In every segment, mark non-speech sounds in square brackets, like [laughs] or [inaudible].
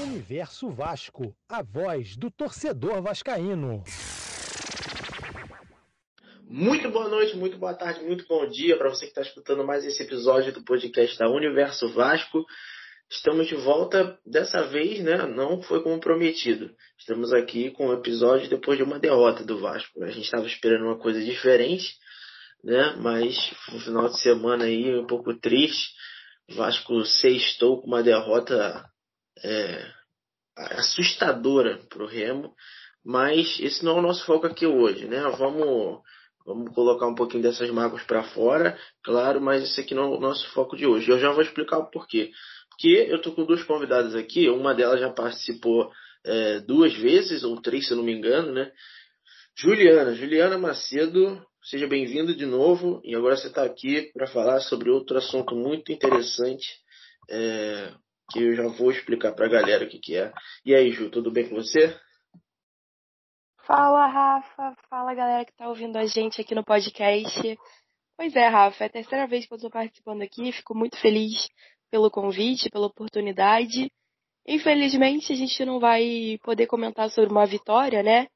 Universo Vasco, a voz do torcedor vascaíno. Muito boa noite, muito boa tarde, muito bom dia para você que está escutando mais esse episódio do podcast da Universo Vasco. Estamos de volta dessa vez, né? Não foi como prometido. Estamos aqui com o um episódio depois de uma derrota do Vasco. A gente estava esperando uma coisa diferente, né? Mas no final de semana aí um pouco triste. Vasco sextou com uma derrota é, assustadora para o Remo. Mas esse não é o nosso foco aqui hoje, né? Vamos, vamos colocar um pouquinho dessas mágoas para fora, claro, mas esse aqui não é o nosso foco de hoje. Eu já vou explicar o porquê. Porque eu tô com duas convidadas aqui, uma delas já participou é, duas vezes, ou três, se eu não me engano, né? Juliana, Juliana Macedo, seja bem-vinda de novo. E agora você está aqui para falar sobre outro assunto muito interessante, é, que eu já vou explicar para a galera o que, que é. E aí, Ju, tudo bem com você? Fala, Rafa. Fala, galera que está ouvindo a gente aqui no podcast. Pois é, Rafa, é a terceira vez que eu estou participando aqui. Fico muito feliz pelo convite, pela oportunidade. Infelizmente, a gente não vai poder comentar sobre uma vitória, né?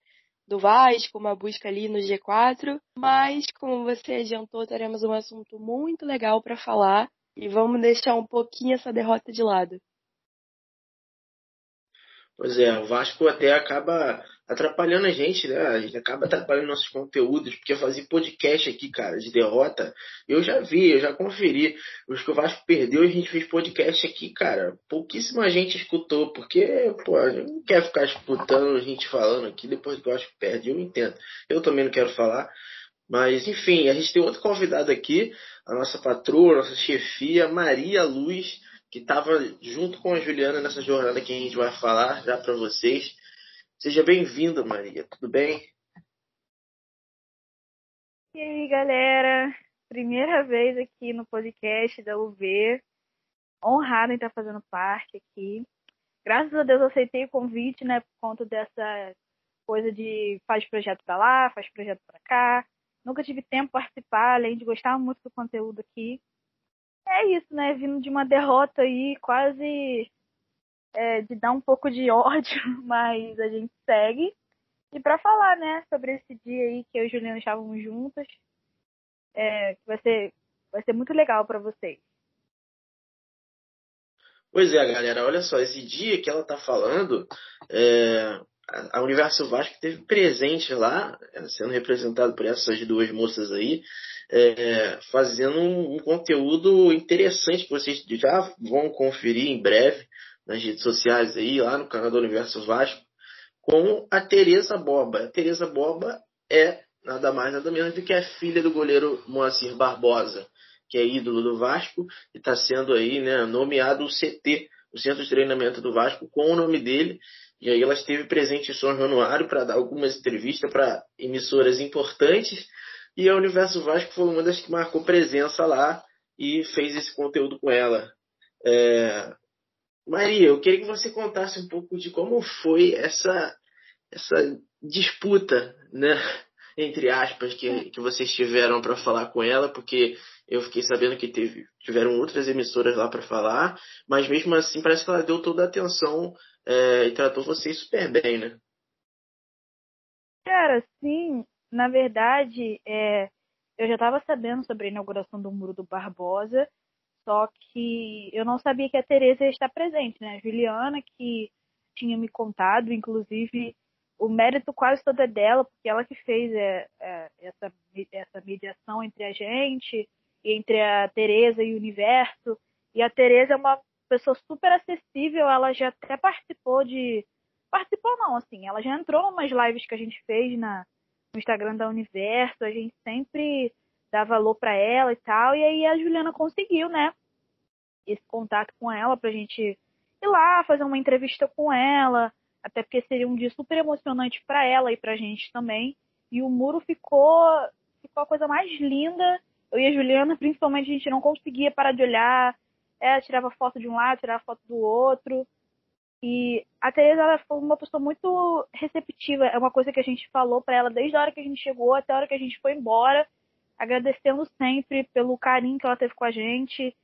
Do Vasco, uma busca ali no G4. Mas, como você adiantou, teremos um assunto muito legal para falar. E vamos deixar um pouquinho essa derrota de lado. Pois é, o Vasco até acaba atrapalhando a gente, né? A gente acaba atrapalhando nossos conteúdos, porque fazer podcast aqui, cara, de derrota, eu já vi, eu já conferi. Os que o Vasco perdeu, a gente fez podcast aqui, cara. Pouquíssima gente escutou, porque, pô, não quer ficar escutando a gente falando aqui depois que o Vasco perde, eu entendo. Eu também não quero falar. Mas, enfim, a gente tem outro convidado aqui, a nossa patroa, a nossa chefia, Maria Luz que estava junto com a Juliana nessa jornada que a gente vai falar já para vocês. Seja bem-vinda, Maria. Tudo bem? E aí, galera? Primeira vez aqui no podcast da UV. Honrada em estar fazendo parte aqui. Graças a Deus eu aceitei o convite, né, por conta dessa coisa de faz projeto para lá, faz projeto para cá. Nunca tive tempo para participar, além de gostar muito do conteúdo aqui é isso, né? Vindo de uma derrota aí, quase é, de dar um pouco de [laughs] ódio, mas a gente segue. E para falar, né, sobre esse dia aí que eu e o Juliano estávamos juntas, é, vai ser vai ser muito legal para vocês. Pois é, galera, olha só, esse dia que ela tá falando, é, a Universo Vasco teve presente lá, sendo representado por essas duas moças aí, é, fazendo um, um, conteúdo interessante que vocês já vão conferir em breve nas redes sociais aí, lá no canal do Universo Vasco, com a Tereza Boba. A Tereza Boba é nada mais nada menos do que a filha do goleiro Moacir Barbosa, que é ídolo do Vasco e está sendo aí né, nomeado o CT, o Centro de Treinamento do Vasco, com o nome dele. E aí ela esteve presente em São Januário para dar algumas entrevistas para emissoras importantes e a Universo Vasco foi uma das que marcou presença lá e fez esse conteúdo com ela. É... Maria, eu queria que você contasse um pouco de como foi essa, essa disputa, né? Entre aspas, que, que vocês tiveram para falar com ela, porque eu fiquei sabendo que teve, tiveram outras emissoras lá para falar, mas mesmo assim parece que ela deu toda a atenção é, e tratou vocês super bem, né? Cara, sim, na verdade, é, eu já estava sabendo sobre a inauguração do Muro do Barbosa, só que eu não sabia que a Tereza ia estar presente, né? A Juliana, que tinha me contado, inclusive, o mérito quase todo é dela, porque ela que fez é, é, essa, essa mediação entre a gente, entre a Tereza e o universo. E a Tereza é uma pessoa super acessível, ela já até participou de. Participou não, assim, ela já entrou umas lives que a gente fez na, no Instagram da Universo, a gente sempre dá valor para ela e tal. E aí a Juliana conseguiu, né? Esse contato com ela pra gente ir lá fazer uma entrevista com ela, até porque seria um dia super emocionante para ela e pra gente também. E o muro ficou ficou a coisa mais linda. Eu e a Juliana, principalmente, a gente não conseguia parar de olhar. Ela tirava foto de um lado, tirava foto do outro. E a Tereza ela foi uma pessoa muito receptiva. É uma coisa que a gente falou para ela desde a hora que a gente chegou até a hora que a gente foi embora, agradecendo sempre pelo carinho que ela teve com a gente.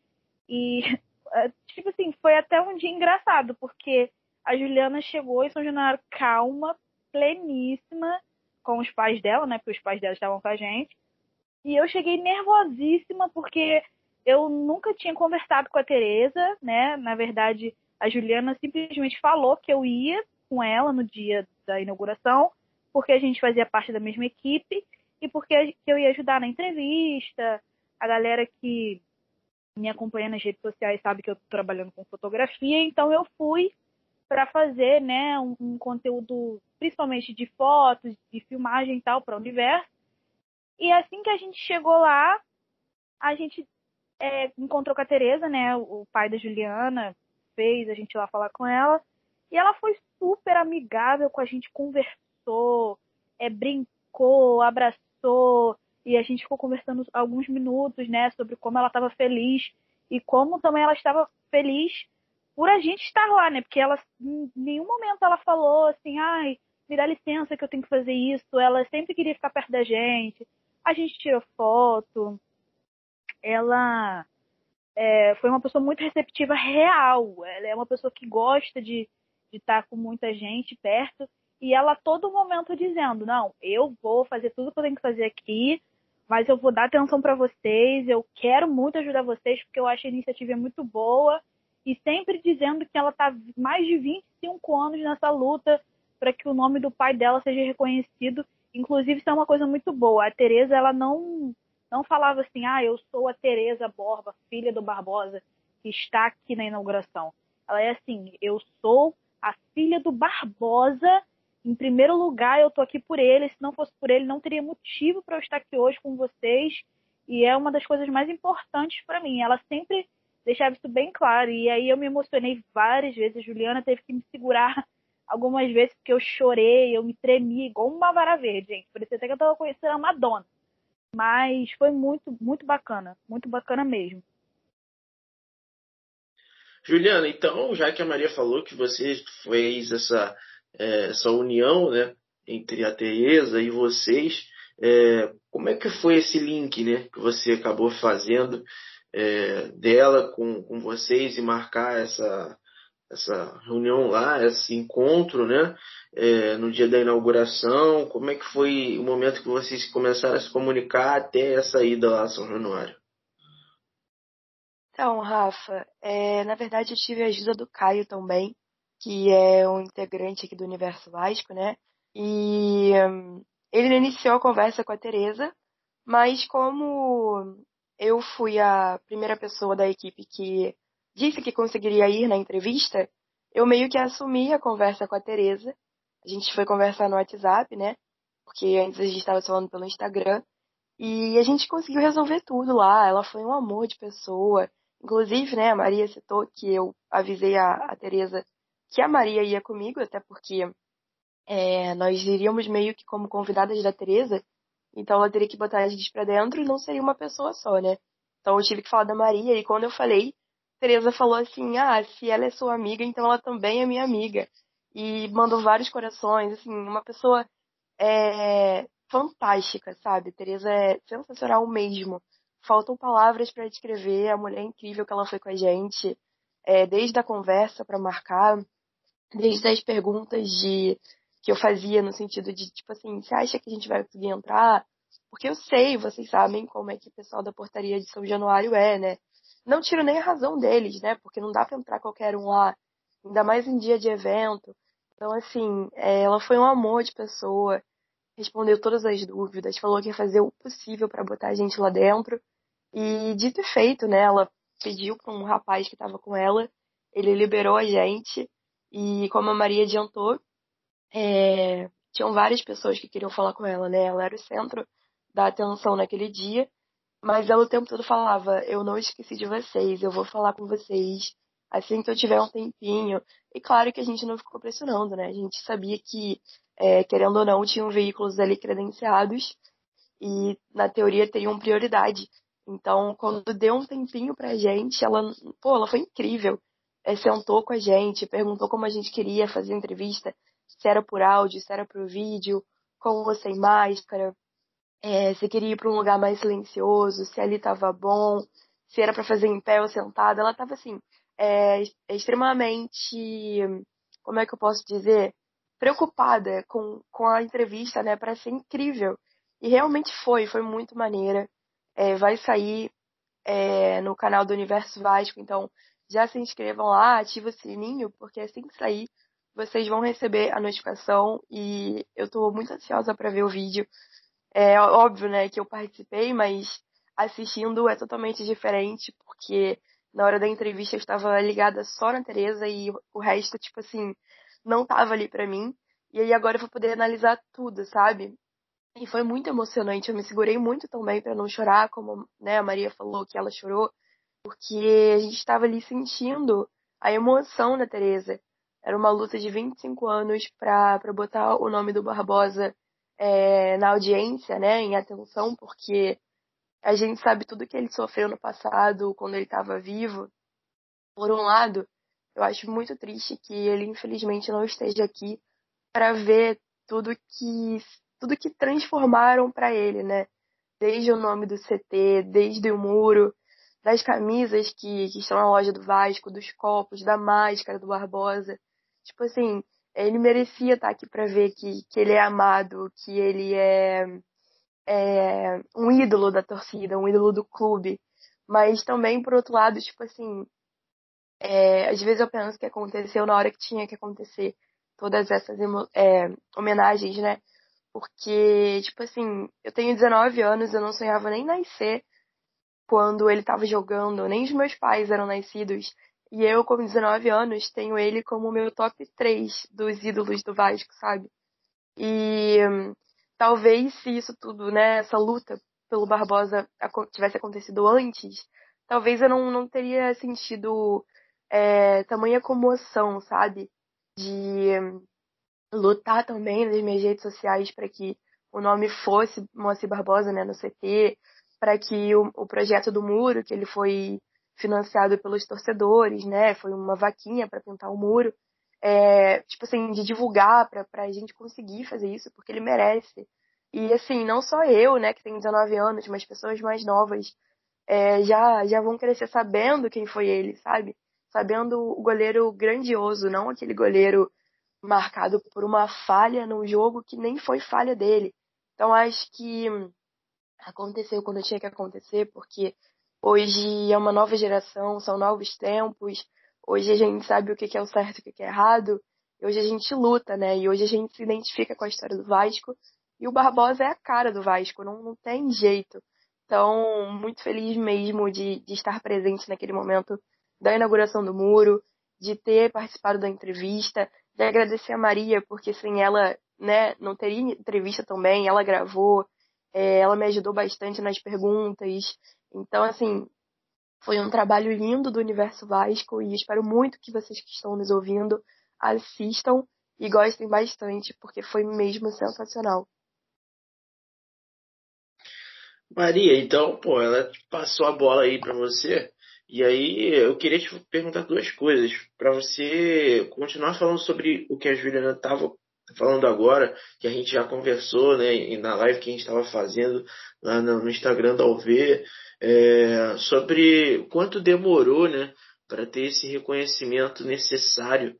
E, [laughs] é, tipo assim, foi até um dia engraçado, porque a Juliana chegou em São Januário calma, pleníssima, com os pais dela, né? Porque os pais dela estavam com a gente. E eu cheguei nervosíssima porque eu nunca tinha conversado com a Tereza, né? Na verdade, a Juliana simplesmente falou que eu ia com ela no dia da inauguração, porque a gente fazia parte da mesma equipe e porque eu ia ajudar na entrevista. A galera que me acompanha nas redes sociais sabe que eu estou trabalhando com fotografia, então eu fui para fazer né, um, um, conteúdo principalmente de fotos, de filmagem e tal para o universo. E assim que a gente chegou lá, a gente é, encontrou com a Tereza, né, o pai da Juliana, fez a gente ir lá falar com ela. E ela foi super amigável com a gente, conversou, é, brincou, abraçou, e a gente ficou conversando alguns minutos, né, sobre como ela estava feliz e como também ela estava feliz por a gente estar lá, né? Porque ela, em nenhum momento ela falou assim, ai, me dá licença que eu tenho que fazer isso. Ela sempre queria ficar perto da gente. A gente tirou foto. Ela é, foi uma pessoa muito receptiva, real. Ela é uma pessoa que gosta de, estar com muita gente perto. E ela a todo momento dizendo, não, eu vou fazer tudo que eu tenho que fazer aqui, mas eu vou dar atenção para vocês, eu quero muito ajudar vocês, porque eu acho a iniciativa muito boa e sempre dizendo que ela está mais de 25 anos nessa luta para que o nome do pai dela seja reconhecido. Inclusive, isso é uma coisa muito boa. A Tereza, ela não não falava assim: "Ah, eu sou a Tereza Borba, filha do Barbosa, que está aqui na inauguração". Ela é assim: "Eu sou a filha do Barbosa. Em primeiro lugar, eu estou aqui por ele. Se não fosse por ele, não teria motivo para eu estar aqui hoje com vocês. E é uma das coisas mais importantes para mim. Ela sempre deixava isso bem claro. E aí eu me emocionei várias vezes. A Juliana teve que me segurar algumas vezes porque eu chorei, eu me tremi igual uma vara verde, gente. Parecia até que eu tava conhecendo a Madonna. Mas foi muito, muito bacana. Muito bacana mesmo. Juliana, então, já que a Maria falou que você fez essa, é, essa união né, entre a Tereza e vocês, é, como é que foi esse link né, que você acabou fazendo é, dela com, com vocês e marcar essa, essa reunião lá, esse encontro, né? É, no dia da inauguração, como é que foi o momento que vocês começaram a se comunicar até essa ida lá a São Januário? Então, Rafa, é, na verdade eu tive a ajuda do Caio também, que é um integrante aqui do Universo Vasco, né? E um, ele iniciou a conversa com a Tereza, mas como eu fui a primeira pessoa da equipe que disse que conseguiria ir na entrevista, eu meio que assumi a conversa com a Tereza. A gente foi conversar no WhatsApp, né? Porque antes a gente estava falando pelo Instagram. E a gente conseguiu resolver tudo lá. Ela foi um amor de pessoa. Inclusive, né, a Maria citou que eu avisei a, a Tereza que a Maria ia comigo, até porque é, nós iríamos meio que como convidadas da Tereza. Então ela teria que botar a gente pra dentro e não seria uma pessoa só, né? Então eu tive que falar da Maria e quando eu falei, Tereza falou assim: "Ah, se ela é sua amiga, então ela também é minha amiga". E mandou vários corações, assim, uma pessoa é, fantástica, sabe? Tereza é sensacional mesmo. Faltam palavras para descrever a mulher incrível que ela foi com a gente, é, desde a conversa para marcar, desde as perguntas de que eu fazia no sentido de, tipo assim, você acha que a gente vai conseguir entrar? Porque eu sei, vocês sabem como é que o pessoal da portaria de São Januário é, né? Não tiro nem a razão deles, né? Porque não dá pra entrar qualquer um lá, ainda mais em dia de evento. Então, assim, é, ela foi um amor de pessoa, respondeu todas as dúvidas, falou que ia fazer o possível para botar a gente lá dentro. E dito e feito, né? Ela pediu para um rapaz que estava com ela, ele liberou a gente. E como a Maria adiantou, é, tinham várias pessoas que queriam falar com ela, né? Ela era o centro da atenção naquele dia, mas ela o tempo todo falava: Eu não esqueci de vocês, eu vou falar com vocês assim que eu tiver um tempinho. E claro que a gente não ficou pressionando, né? A gente sabia que, é, querendo ou não, tinham veículos ali credenciados e, na teoria, teriam prioridade. Então, quando deu um tempinho pra gente, ela, pô, ela foi incrível. É, sentou com a gente, perguntou como a gente queria fazer a entrevista se era por áudio, se era por vídeo, como você em máscara, é, se queria ir para um lugar mais silencioso, se ali estava bom, se era para fazer em pé ou sentada. Ela estava assim, é, extremamente como é que eu posso dizer, preocupada com, com a entrevista, né, para ser incrível. E realmente foi, foi muito maneira. É, vai sair é, no canal do Universo Vasco, então já se inscrevam lá, ativa o sininho, porque assim que sair, vocês vão receber a notificação e eu estou muito ansiosa para ver o vídeo. É óbvio, né, que eu participei, mas assistindo é totalmente diferente, porque na hora da entrevista eu estava ligada só na Teresa e o resto, tipo assim, não tava ali para mim. E aí agora eu vou poder analisar tudo, sabe? E foi muito emocionante. Eu me segurei muito também para não chorar, como né, a Maria falou que ela chorou, porque a gente estava ali sentindo a emoção da Teresa. Era uma luta de 25 anos para botar o nome do Barbosa é, na audiência, né, em atenção, porque a gente sabe tudo que ele sofreu no passado, quando ele estava vivo. Por um lado, eu acho muito triste que ele infelizmente não esteja aqui para ver tudo que tudo que transformaram para ele, né? Desde o nome do CT, desde o muro, das camisas que, que estão na loja do Vasco, dos copos, da máscara do Barbosa. Tipo assim, ele merecia estar aqui para ver que, que ele é amado, que ele é, é um ídolo da torcida, um ídolo do clube. Mas também, por outro lado, tipo assim, é, às vezes eu penso que aconteceu na hora que tinha que acontecer todas essas é, homenagens, né? Porque, tipo assim, eu tenho 19 anos, eu não sonhava nem nascer quando ele estava jogando, nem os meus pais eram nascidos. E eu, com 19 anos, tenho ele como meu top 3 dos ídolos do Vasco, sabe? E talvez se isso tudo, né, essa luta pelo Barbosa tivesse acontecido antes, talvez eu não, não teria sentido é, tamanha comoção, sabe? De lutar também nas minhas redes sociais para que o nome fosse Moacir Barbosa, né, no CT, para que o, o projeto do muro, que ele foi financiado pelos torcedores, né, foi uma vaquinha para pintar o muro, é, tipo assim, de divulgar para a gente conseguir fazer isso, porque ele merece. E assim, não só eu, né, que tenho 19 anos, mas pessoas mais novas é, já, já vão crescer sabendo quem foi ele, sabe? sabendo o goleiro grandioso, não aquele goleiro marcado por uma falha no jogo que nem foi falha dele. Então acho que aconteceu quando tinha que acontecer, porque hoje é uma nova geração, são novos tempos, hoje a gente sabe o que é o certo e o que é errado, hoje a gente luta, né? E hoje a gente se identifica com a história do Vasco, e o Barbosa é a cara do Vasco, não, não tem jeito. Então, muito feliz mesmo de, de estar presente naquele momento da inauguração do muro, de ter participado da entrevista, de agradecer a Maria, porque sem ela, né, não teria entrevista também, ela gravou, é, ela me ajudou bastante nas perguntas. Então, assim, foi um trabalho lindo do Universo Vasco e espero muito que vocês que estão nos ouvindo assistam e gostem bastante, porque foi mesmo sensacional. Maria, então, pô, ela passou a bola aí para você. E aí eu queria te perguntar duas coisas para você continuar falando sobre o que a Juliana estava falando agora, que a gente já conversou, né, na live que a gente estava fazendo lá no Instagram da UV, é, sobre quanto demorou, né, para ter esse reconhecimento necessário,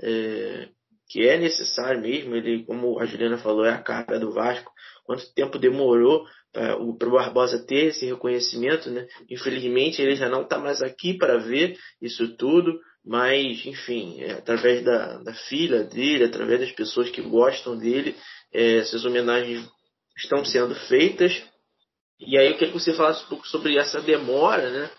é, que é necessário mesmo, ele, como a Juliana falou, é a cara do Vasco, quanto tempo demorou para o Barbosa ter esse reconhecimento, né? Infelizmente ele já não está mais aqui para ver isso tudo, mas enfim, é, através da, da filha dele, através das pessoas que gostam dele, é, essas homenagens estão sendo feitas. E aí eu queria que você falasse um pouco sobre essa demora, né?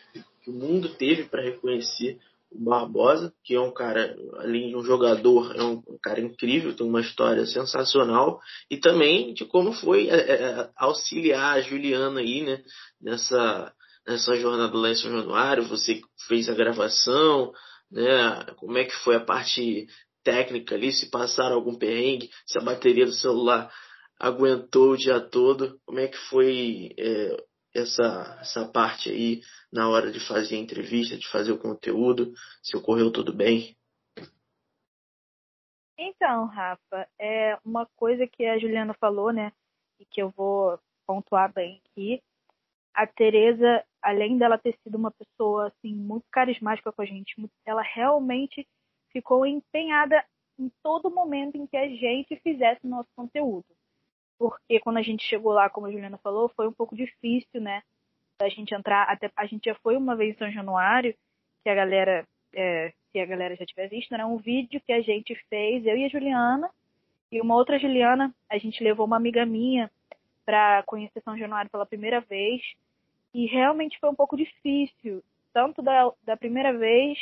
Que o mundo teve para reconhecer o Barbosa, que é um cara, além de um jogador, é um, cara incrível, tem uma história sensacional, e também de como foi é, é, auxiliar a Juliana aí, né, nessa, nessa jornada lá em São Januário, você fez a gravação, né, como é que foi a parte técnica ali, se passaram algum perrengue, se a bateria do celular aguentou o dia todo, como é que foi é, essa, essa parte aí na hora de fazer a entrevista, de fazer o conteúdo, se ocorreu tudo bem? Então, Rafa, é uma coisa que a Juliana falou, né, e que eu vou pontuar bem aqui. A Tereza, além dela ter sido uma pessoa assim muito carismática com a gente, ela realmente ficou empenhada em todo momento em que a gente fizesse nosso conteúdo. Porque quando a gente chegou lá, como a Juliana falou, foi um pouco difícil, né? Da gente entrar, até a gente já foi uma vez em São Januário, que a galera, é, se a galera já tiver visto, né? Um vídeo que a gente fez, eu e a Juliana, e uma outra Juliana, a gente levou uma amiga minha para conhecer São Januário pela primeira vez. E realmente foi um pouco difícil, tanto da, da primeira vez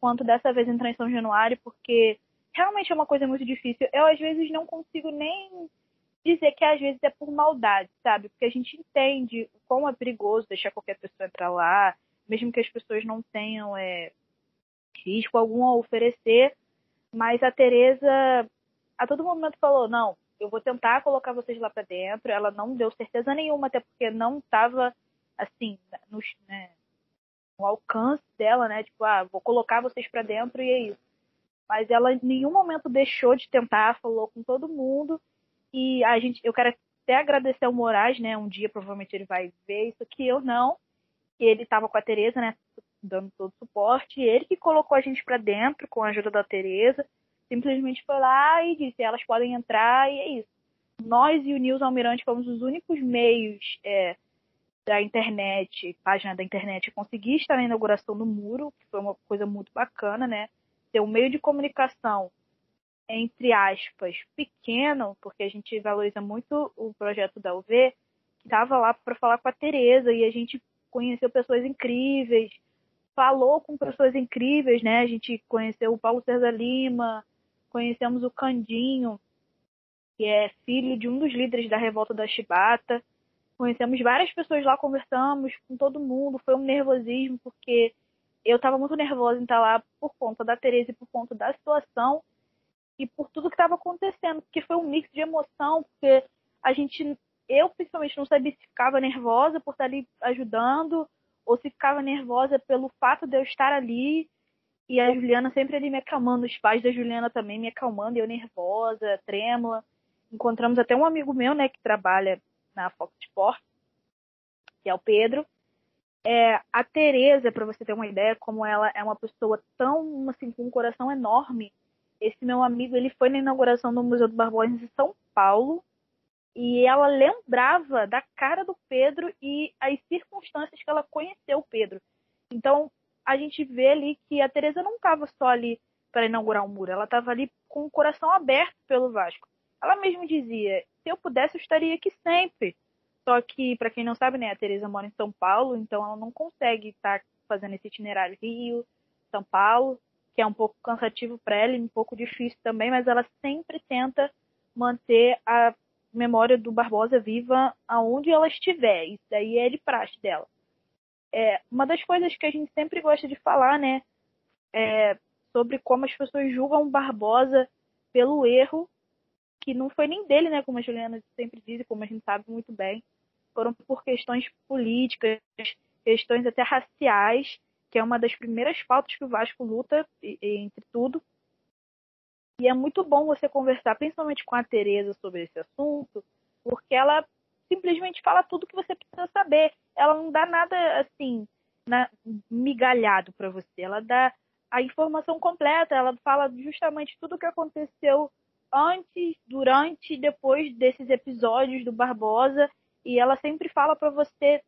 quanto dessa vez entrar em São Januário, porque realmente é uma coisa muito difícil. Eu, às vezes, não consigo nem dizer que às vezes é por maldade, sabe? Porque a gente entende o quão é perigoso deixar qualquer pessoa entrar lá, mesmo que as pessoas não tenham é, risco algum a oferecer. Mas a Tereza a todo momento falou: não, eu vou tentar colocar vocês lá para dentro. Ela não deu certeza nenhuma, até porque não estava assim no, né, no, alcance dela, né? Tipo, ah, vou colocar vocês para dentro e é isso. Mas ela em nenhum momento deixou de tentar, falou com todo mundo. E a gente, eu quero até agradecer ao Moraes, né? Um dia provavelmente ele vai ver isso aqui, eu não. Ele estava com a Tereza, né? Dando todo o suporte. Ele que colocou a gente para dentro com a ajuda da Tereza simplesmente foi lá e disse: elas podem entrar e é isso. Nós e o Nils Almirante fomos os únicos meios é, da internet, página da internet, conseguir estar na inauguração do muro, que foi uma coisa muito bacana, né? Ter um meio de comunicação, entre aspas, pequeno, porque a gente valoriza muito o projeto da UV, que estava lá para falar com a Tereza e a gente conheceu pessoas incríveis, falou com pessoas incríveis, né? A gente conheceu o Paulo César Lima, conhecemos o Candinho, que é filho de um dos líderes da revolta da Chibata. Conhecemos várias pessoas lá, conversamos com todo mundo. Foi um nervosismo, porque eu estava muito nervosa em estar lá por conta da Tereza e por conta da situação e por tudo que estava acontecendo, porque foi um mix de emoção, porque a gente, eu principalmente não sabia se ficava nervosa por estar ali ajudando ou se ficava nervosa pelo fato de eu estar ali e a Juliana sempre ali me acalmando, os pais da Juliana também me acalmando, eu nervosa, trêmula. Encontramos até um amigo meu, né, que trabalha na Fox Sport, que é o Pedro. É, a Tereza, para você ter uma ideia, como ela é uma pessoa tão, assim, com um coração enorme, esse meu amigo, ele foi na inauguração do Museu do Barbosa em São Paulo, e ela lembrava da cara do Pedro e as circunstâncias que ela conheceu o Pedro. Então, a gente vê ali que a Teresa não estava só ali para inaugurar um muro, ela estava ali com o coração aberto pelo Vasco. Ela mesmo dizia: se eu pudesse, eu estaria aqui sempre. Só que, para quem não sabe, né, a Teresa mora em São Paulo, então ela não consegue estar tá fazendo esse itinerário Rio, São Paulo, que é um pouco cansativo para ela e um pouco difícil também, mas ela sempre tenta manter a memória do Barbosa viva aonde ela estiver. Isso daí é de praxe dela é, uma das coisas que a gente sempre gosta de falar, né, é sobre como as pessoas julgam Barbosa pelo erro que não foi nem dele, né, como a Juliana sempre diz, e como a gente sabe muito bem, foram por questões políticas, questões até raciais, que é uma das primeiras pautas que o Vasco luta entre tudo. E é muito bom você conversar, principalmente com a Tereza, sobre esse assunto, porque ela simplesmente fala tudo que você precisa saber. Ela não dá nada assim, na, migalhado para você. Ela dá a informação completa, ela fala justamente tudo o que aconteceu antes, durante e depois desses episódios do Barbosa. E ela sempre fala para você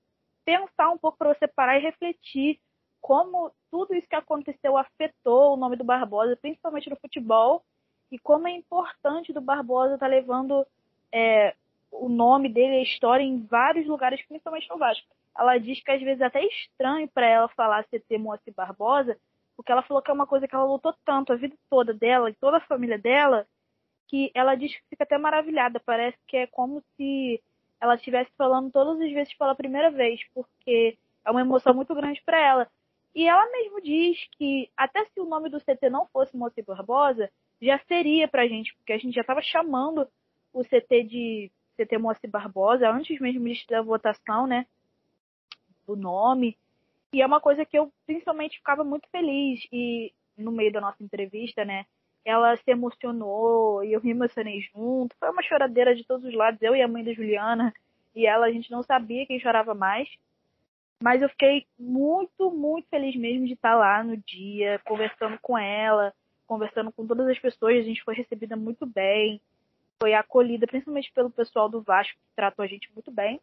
pensar um pouco, para você parar e refletir como tudo isso que aconteceu afetou o nome do Barbosa, principalmente no futebol, e como é importante do Barbosa estar tá levando é, o nome dele, a história em vários lugares, principalmente no Vasco. Ela diz que às vezes é até estranho para ela falar CT Moacir Barbosa, porque ela falou que é uma coisa que ela lutou tanto a vida toda dela e toda a família dela, que ela diz que fica até maravilhada. Parece que é como se ela estivesse falando todas as vezes pela primeira vez, porque é uma emoção muito grande para ela. E ela mesmo diz que até se o nome do CT não fosse Moacir Barbosa, já seria pra gente, porque a gente já estava chamando o CT de CT Moacir Barbosa, antes mesmo da votação, né? Do nome. E é uma coisa que eu principalmente ficava muito feliz. E no meio da nossa entrevista, né? Ela se emocionou e eu me emocionei junto. Foi uma choradeira de todos os lados, eu e a mãe da Juliana. E ela, a gente não sabia quem chorava mais. Mas eu fiquei muito, muito feliz mesmo de estar lá no dia, conversando com ela, conversando com todas as pessoas, a gente foi recebida muito bem, foi acolhida, principalmente pelo pessoal do Vasco, que tratou a gente muito bem.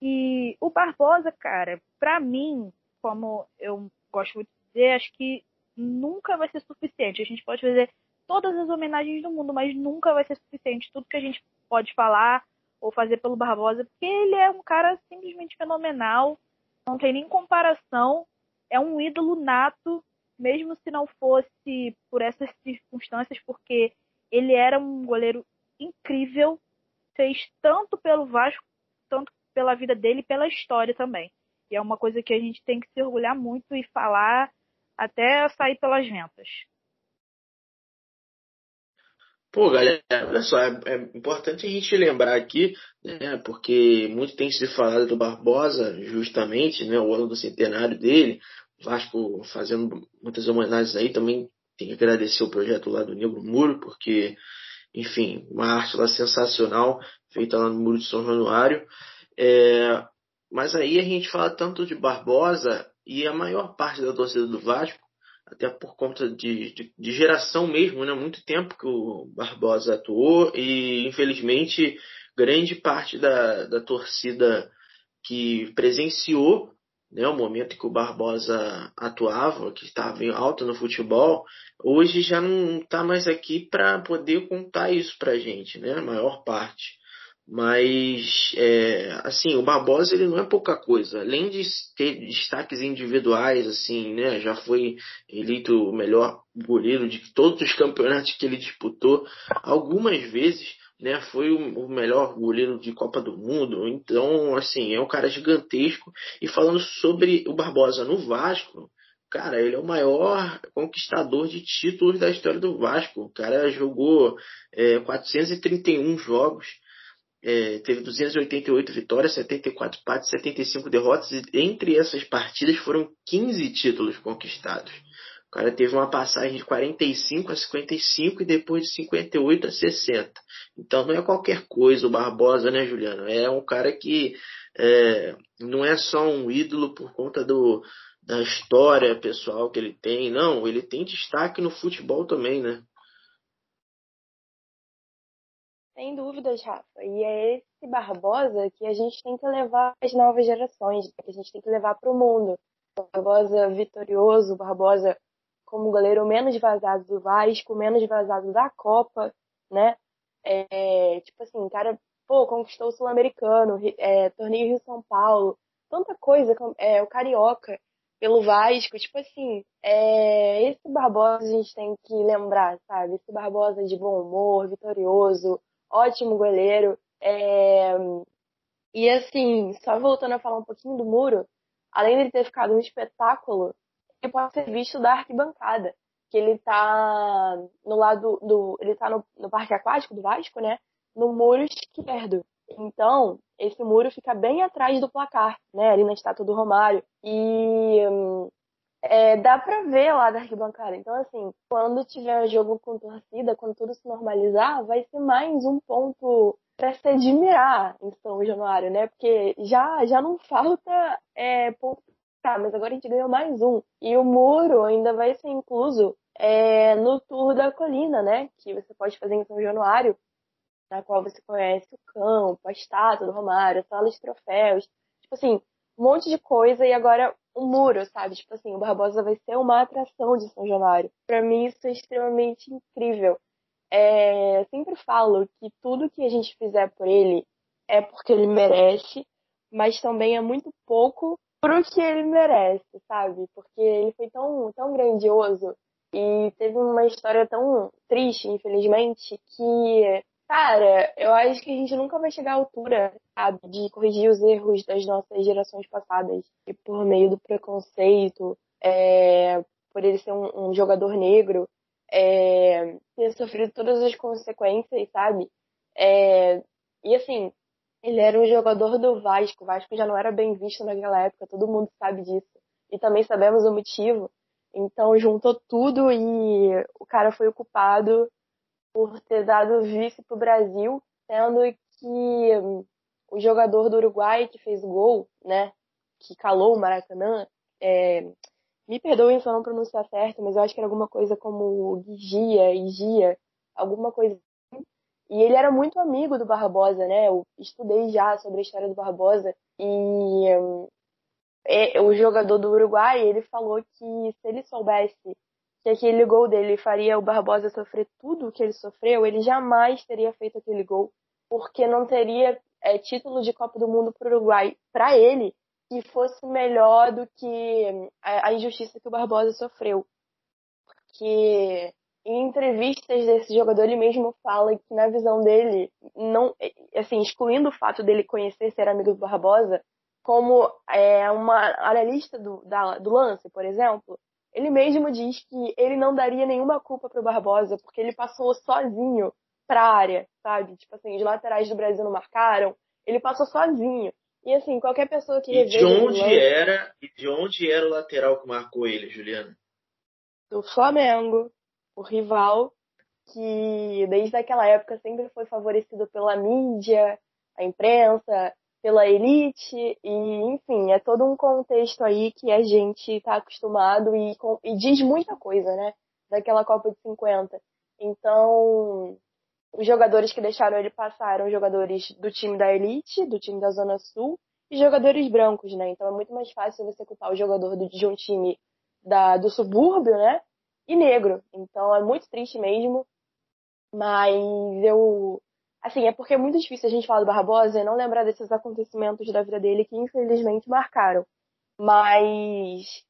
E o Barbosa, cara, para mim, como eu gosto muito de dizer, acho que nunca vai ser suficiente. A gente pode fazer todas as homenagens do mundo, mas nunca vai ser suficiente tudo que a gente pode falar ou fazer pelo Barbosa, porque ele é um cara simplesmente fenomenal, não tem nem comparação, é um ídolo nato, mesmo se não fosse por essas circunstâncias, porque ele era um goleiro incrível, fez tanto pelo Vasco, tanto pela vida dele e pela história também. E é uma coisa que a gente tem que se orgulhar muito e falar até sair pelas ventas. Pô, galera, olha só, é, é, importante a gente lembrar aqui, né, porque muito tem se falado do Barbosa, justamente, né, o ano do centenário dele, Vasco fazendo muitas homenagens aí, também tem que agradecer o projeto lá do Negro Muro, porque, enfim, uma arte lá sensacional, feita lá no Muro de São Januário. É, mas aí a gente fala tanto de Barbosa e a maior parte da torcida do Vasco até por conta de, de, de, geração mesmo, né? Muito tempo que o Barbosa atuou e infelizmente grande parte da, da torcida que presenciou né, o momento que o Barbosa atuava, que estava alto no futebol, hoje já não está mais aqui para poder contar isso para a gente, né? A maior parte. Mas, é, assim, o Barbosa ele não é pouca coisa. Além de ter destaques individuais, assim, né? Já foi eleito o melhor goleiro de todos os campeonatos que ele disputou. Algumas vezes, né? Foi o melhor goleiro de Copa do Mundo. Então, assim, é um cara gigantesco. E falando sobre o Barbosa no Vasco, cara, ele é o maior conquistador de títulos da história do Vasco. O cara jogou é, 431 jogos é, teve 288 vitórias, 74 empates, 75 derrotas, e entre essas partidas foram 15 títulos conquistados. O cara teve uma passagem de 45 a 55 e depois de 58 a 60. Então não é qualquer coisa o Barbosa, né, Juliano? É um cara que é, não é só um ídolo por conta do, da história pessoal que ele tem, não, ele tem destaque no futebol também, né? Sem dúvidas, Rafa. E é esse Barbosa que a gente tem que levar às novas gerações, que a gente tem que levar para o mundo. Barbosa vitorioso, Barbosa como goleiro menos vazado do Vasco, menos vazado da Copa, né? É, tipo assim, cara, pô, conquistou o Sul-Americano, é, torneio Rio-São Paulo, tanta coisa, é, o Carioca pelo Vasco, tipo assim, é, esse Barbosa a gente tem que lembrar, sabe? Esse Barbosa de bom humor, vitorioso, ótimo goleiro. É... E assim, só voltando a falar um pouquinho do muro, além de ter ficado um espetáculo, ele pode ser visto da arquibancada. Que ele tá no lado do. Ele tá no, no parque aquático do Vasco, né? No muro esquerdo. Então, esse muro fica bem atrás do placar, né? Ali na estátua do Romário. E é, dá pra ver lá da arquibancada. Então, assim, quando tiver jogo com torcida, quando tudo se normalizar, vai ser mais um ponto para se admirar em São Januário, né? Porque já, já não falta é, ponto tá, mas agora a gente ganhou mais um. E o muro ainda vai ser incluso é, no Tour da Colina, né? Que você pode fazer em São Januário, na qual você conhece o campo, a estátua do Romário, a sala de troféus. Tipo assim, um monte de coisa. E agora um muro, sabe? Tipo assim, o Barbosa vai ser uma atração de São Januário. Para mim isso é extremamente incrível. É, sempre falo que tudo que a gente fizer por ele é porque ele merece, mas também é muito pouco pro que ele merece, sabe? Porque ele foi tão, tão grandioso e teve uma história tão triste, infelizmente, que Cara, eu acho que a gente nunca vai chegar à altura, sabe, de corrigir os erros das nossas gerações passadas. E por meio do preconceito, é, por ele ser um, um jogador negro, é, ter sofrido todas as consequências, sabe? É, e assim, ele era um jogador do Vasco. O Vasco já não era bem visto naquela época, todo mundo sabe disso. E também sabemos o motivo. Então juntou tudo e o cara foi o culpado por ter dado vice para o Brasil, sendo que hum, o jogador do Uruguai que fez gol, né, que calou o Maracanã, é, me perdoem se eu não pronunciar certo, mas eu acho que era alguma coisa como Gigia, Igia, alguma coisa assim. E ele era muito amigo do Barbosa, né? Eu estudei já sobre a história do Barbosa e um, é, o jogador do Uruguai, ele falou que se ele soubesse que aquele gol dele faria o Barbosa sofrer tudo o que ele sofreu, ele jamais teria feito aquele gol, porque não teria é, título de Copa do Mundo para o Uruguai para ele que fosse melhor do que a, a injustiça que o Barbosa sofreu. Porque em entrevistas desse jogador ele mesmo fala que na visão dele, não, assim, excluindo o fato dele conhecer ser amigo do Barbosa, como é, uma analista do, da, do lance, por exemplo, ele mesmo diz que ele não daria nenhuma culpa pro Barbosa, porque ele passou sozinho pra área, sabe? Tipo assim, os laterais do Brasil não marcaram, ele passou sozinho. E assim, qualquer pessoa que e de onde lance, era E de onde era o lateral que marcou ele, Juliana? Do Flamengo, o rival que desde aquela época sempre foi favorecido pela mídia, a imprensa, pela elite, e enfim, é todo um contexto aí que a gente está acostumado e, e diz muita coisa, né? Daquela Copa de 50. Então, os jogadores que deixaram ele passar eram jogadores do time da elite, do time da Zona Sul, e jogadores brancos, né? Então é muito mais fácil você culpar o jogador de um time da, do subúrbio, né? E negro. Então é muito triste mesmo. Mas eu. Assim, é porque é muito difícil a gente falar do Barbosa e não lembrar desses acontecimentos da vida dele que infelizmente marcaram. Mas.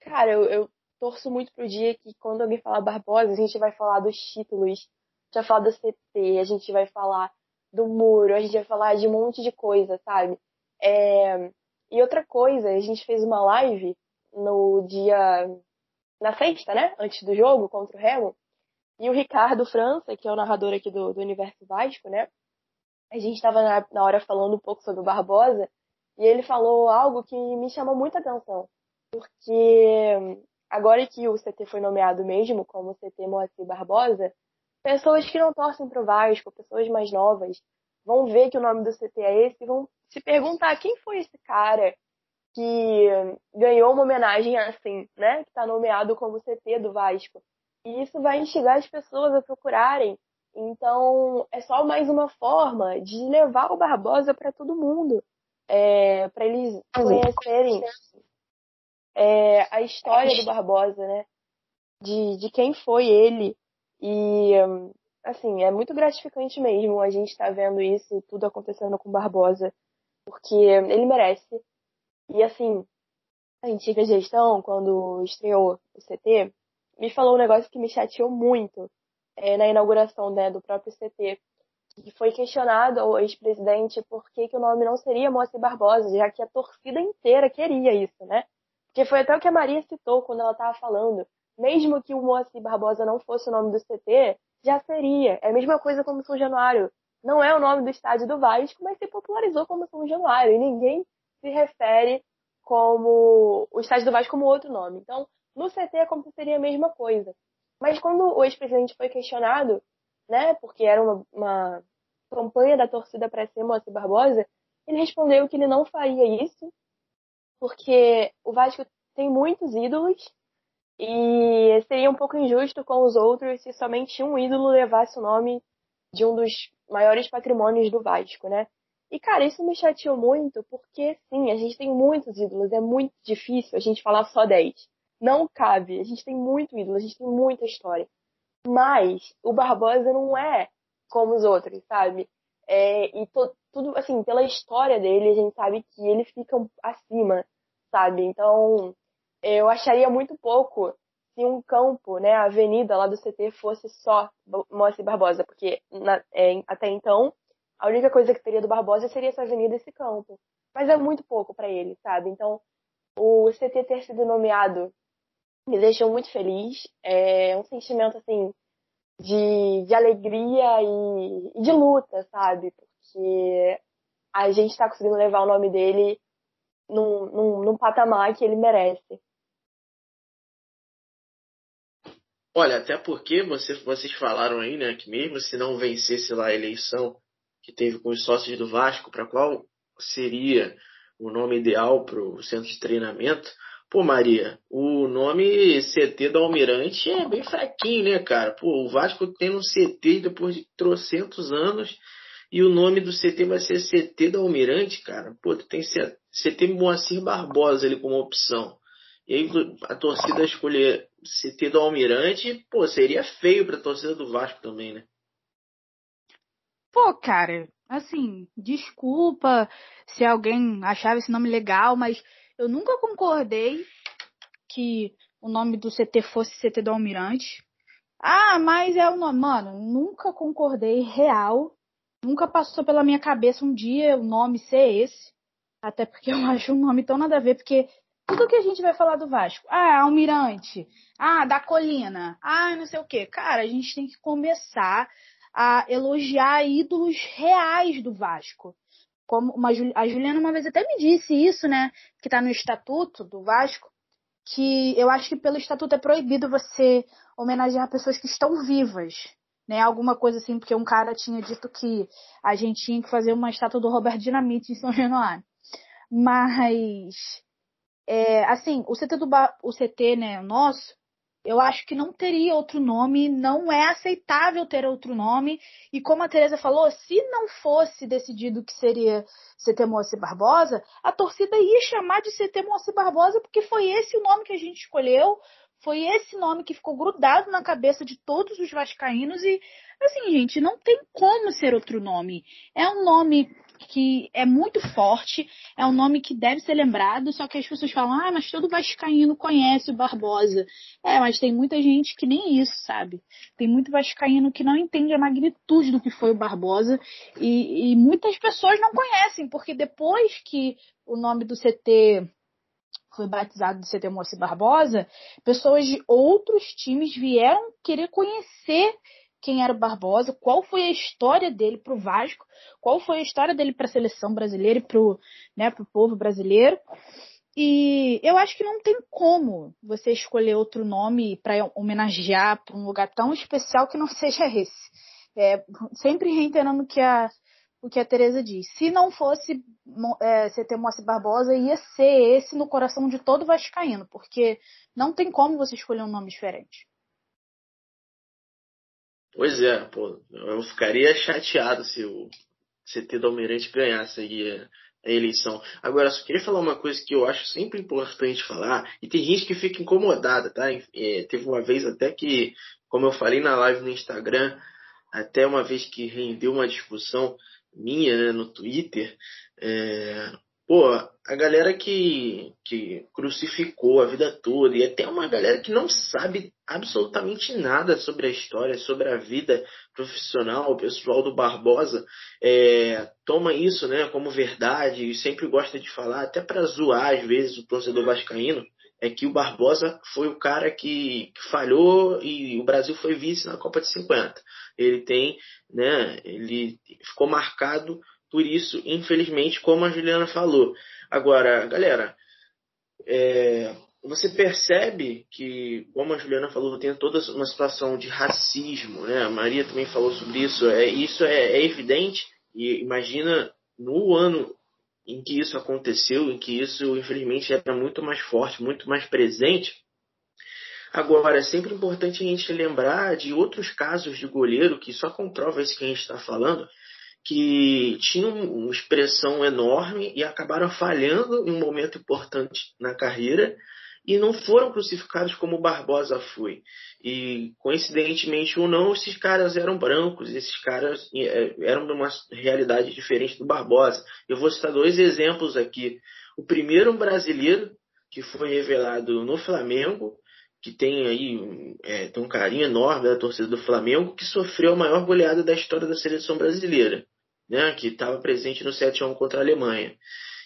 Cara, eu, eu torço muito pro dia que quando alguém falar Barbosa, a gente vai falar dos títulos vai falar do CT, a gente vai falar do muro, a gente vai falar de um monte de coisa, sabe? É... E outra coisa, a gente fez uma live no dia. na sexta, né? Antes do jogo contra o Remo. E o Ricardo França, que é o narrador aqui do, do Universo Vasco, né? A gente estava na, na hora falando um pouco sobre o Barbosa. E ele falou algo que me chamou muita atenção. Porque agora que o CT foi nomeado mesmo como CT Moacir Barbosa, pessoas que não torcem pro Vasco, pessoas mais novas, vão ver que o nome do CT é esse e vão se perguntar quem foi esse cara que ganhou uma homenagem assim, né? Que está nomeado como CT do Vasco. E isso vai instigar as pessoas a procurarem. Então, é só mais uma forma de levar o Barbosa para todo mundo. É, para eles conhecerem é, a história do Barbosa, né? De, de quem foi ele e, assim, é muito gratificante mesmo a gente estar tá vendo isso tudo acontecendo com Barbosa, porque ele merece. E, assim, a antiga gestão, quando estreou o CT, me falou um negócio que me chateou muito é, na inauguração né, do próprio CT, que foi questionado ao ex-presidente por que, que o nome não seria Moacir Barbosa, já que a torcida inteira queria isso, né? Porque foi até o que a Maria citou quando ela estava falando mesmo que o Moacir Barbosa não fosse o nome do CT, já seria. É a mesma coisa como São Januário. Não é o nome do estádio do Vasco, mas se popularizou como São Januário. E ninguém se refere como o estádio do Vasco como outro nome. Então, no CT aconteceria a mesma coisa. Mas quando o ex-presidente foi questionado, né, porque era uma, uma campanha da torcida para ser Moacir Barbosa, ele respondeu que ele não faria isso, porque o Vasco tem muitos ídolos e seria um pouco injusto com os outros se somente um ídolo levasse o nome de um dos maiores patrimônios do Vasco, né? E, cara, isso me chateou muito, porque, sim, a gente tem muitos ídolos, é muito difícil a gente falar só 10. Não cabe, a gente tem muito ídolo, a gente tem muita história. Mas o Barbosa não é como os outros, sabe? É, e to, tudo, assim, pela história dele, a gente sabe que ele fica acima, sabe? Então, eu acharia muito pouco se um campo, né, a avenida lá do CT fosse só Moacir Barbosa, porque na, é, até então a única coisa que teria do Barbosa seria essa avenida e esse campo. Mas é muito pouco para ele, sabe? Então, o CT ter sido nomeado me deixou muito feliz. É um sentimento, assim, de, de alegria e, de luta, sabe? Porque a gente está conseguindo levar o nome dele num, num, num patamar que ele merece. Olha, até porque você, vocês falaram aí, né, que mesmo se não vencesse lá a eleição que teve com os sócios do Vasco, para qual seria o nome ideal para o centro de treinamento, Pô, Maria, o nome CT do Almirante é bem fraquinho, né, cara? Pô, o Vasco tem um CT depois de trocentos anos e o nome do CT vai ser CT do Almirante, cara. Pô, tem CT Moacir Barbosa ali como opção. E aí a torcida escolher CT do Almirante, pô, seria feio pra torcida do Vasco também, né? Pô, cara, assim, desculpa se alguém achava esse nome legal, mas eu nunca concordei que o nome do CT fosse CT do Almirante. Ah, mas é o nome. Mano, nunca concordei real. Nunca passou pela minha cabeça um dia o nome ser esse. Até porque [laughs] eu acho um nome tão nada a ver, porque tudo que a gente vai falar do Vasco, ah, Almirante, ah, da Colina, ah, não sei o quê. Cara, a gente tem que começar a elogiar ídolos reais do Vasco. Como uma, a Juliana uma vez até me disse isso, né? Que tá no estatuto do Vasco, que eu acho que pelo estatuto é proibido você homenagear pessoas que estão vivas, né? Alguma coisa assim, porque um cara tinha dito que a gente tinha que fazer uma estátua do Robert Dinamite em São Januário. Mas é, assim, o CT do o CT, né, nosso, eu acho que não teria outro nome, não é aceitável ter outro nome. E como a Tereza falou, se não fosse decidido que seria Moacir Barbosa, a torcida ia chamar de Moacir Barbosa porque foi esse o nome que a gente escolheu, foi esse nome que ficou grudado na cabeça de todos os vascaínos e assim, gente, não tem como ser outro nome. É um nome que é muito forte, é um nome que deve ser lembrado, só que as pessoas falam, ah, mas todo vascaíno conhece o Barbosa. É, mas tem muita gente que nem isso, sabe? Tem muito vascaíno que não entende a magnitude do que foi o Barbosa e, e muitas pessoas não conhecem, porque depois que o nome do CT foi batizado de CT Moacir Barbosa, pessoas de outros times vieram querer conhecer quem era o Barbosa, qual foi a história dele para o Vasco, qual foi a história dele para a seleção brasileira e para o né, povo brasileiro. E eu acho que não tem como você escolher outro nome para homenagear para um lugar tão especial que não seja esse. É, sempre reiterando que a, o que a Tereza diz. Se não fosse é, CT Moacir Barbosa, ia ser esse no coração de todo vascaíno, porque não tem como você escolher um nome diferente. Pois é, pô, eu ficaria chateado se o CT do Almirante ganhasse aí a, eleição. Agora, só queria falar uma coisa que eu acho sempre importante falar, e tem gente que fica incomodada, tá? É, teve uma vez até que, como eu falei na live no Instagram, até uma vez que rendeu uma discussão minha né, no Twitter, é, pô, a galera que, que crucificou a vida toda, e até uma galera que não sabe absolutamente nada sobre a história, sobre a vida profissional, o pessoal do Barbosa, é, toma isso né, como verdade e sempre gosta de falar, até para zoar às vezes o torcedor vascaíno, é que o Barbosa foi o cara que, que, falhou e o Brasil foi vice na Copa de 50. Ele tem, né, ele ficou marcado por isso, infelizmente, como a Juliana falou. Agora, galera, é, você percebe que, como a Juliana falou, tem toda uma situação de racismo, né? A Maria também falou sobre isso. É, isso é, é evidente e imagina no ano em que isso aconteceu, em que isso, infelizmente, era muito mais forte, muito mais presente. Agora, é sempre importante a gente lembrar de outros casos de goleiro que só comprova isso que a gente está falando, que tinham uma expressão enorme e acabaram falhando em um momento importante na carreira e não foram crucificados como Barbosa foi. E, coincidentemente ou não, esses caras eram brancos, esses caras é, eram de uma realidade diferente do Barbosa. Eu vou citar dois exemplos aqui. O primeiro, um brasileiro, que foi revelado no Flamengo, que tem aí é, tem um carinho enorme da torcida do Flamengo, que sofreu a maior goleada da história da seleção brasileira né, que estava presente no 7 a 1 contra a Alemanha.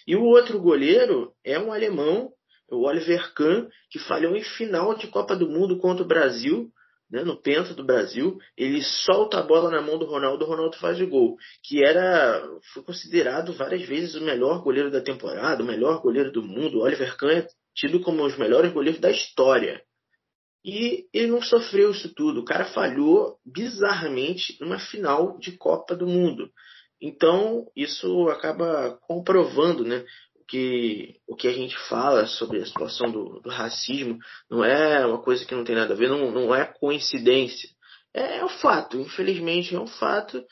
E o outro goleiro é um alemão, o Oliver Kahn, que falhou em final de Copa do Mundo contra o Brasil, né, no penta do Brasil, ele solta a bola na mão do Ronaldo, o Ronaldo faz o gol, que era foi considerado várias vezes o melhor goleiro da temporada, o melhor goleiro do mundo. O Oliver Kahn é tido como um dos melhores goleiros da história. E ele não sofreu isso tudo. O cara falhou bizarramente numa final de Copa do Mundo. Então, isso acaba comprovando né, que o que a gente fala sobre a situação do, do racismo não é uma coisa que não tem nada a ver, não, não é coincidência. É, é um fato, infelizmente é um fato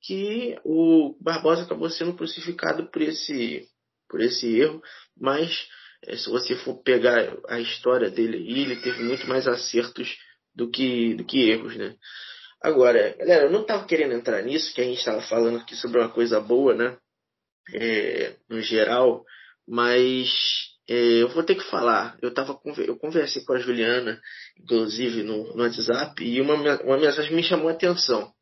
que o Barbosa acabou sendo crucificado por esse, por esse erro, mas é, se você for pegar a história dele ele teve muito mais acertos do que, do que erros, né? Agora, galera, eu não estava querendo entrar nisso, que a gente estava falando aqui sobre uma coisa boa, né? É, no geral, mas é, eu vou ter que falar. Eu, tava, eu conversei com a Juliana, inclusive no, no WhatsApp, e uma, uma mensagem me chamou a atenção.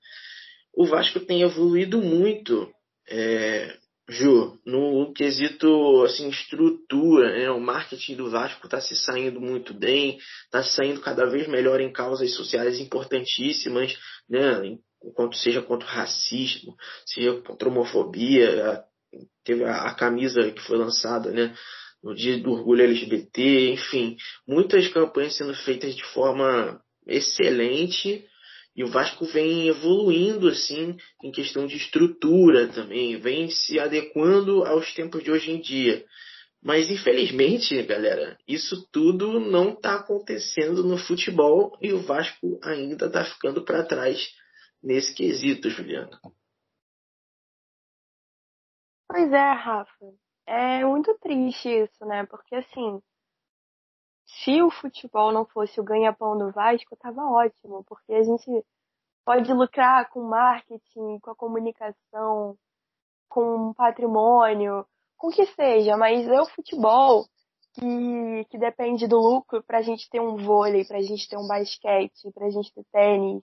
O Vasco tem evoluído muito é, Ju, no quesito assim, estrutura, né? o marketing do Vasco está se saindo muito bem, está saindo cada vez melhor em causas sociais importantíssimas, né? enquanto seja contra o racismo, seja contra a homofobia, teve a, a camisa que foi lançada né? no dia do orgulho LGBT, enfim, muitas campanhas sendo feitas de forma excelente e o Vasco vem evoluindo assim em questão de estrutura também, vem se adequando aos tempos de hoje em dia. Mas infelizmente, galera, isso tudo não está acontecendo no futebol e o Vasco ainda está ficando para trás nesse quesito, Juliana. Pois é, Rafa. É muito triste isso, né? Porque assim, se o futebol não fosse o ganha-pão do Vasco, tava ótimo, porque a gente pode lucrar com marketing, com a comunicação, com patrimônio, com o que seja, mas é o futebol que, que depende do lucro pra gente ter um vôlei, pra gente ter um basquete, pra gente ter tênis,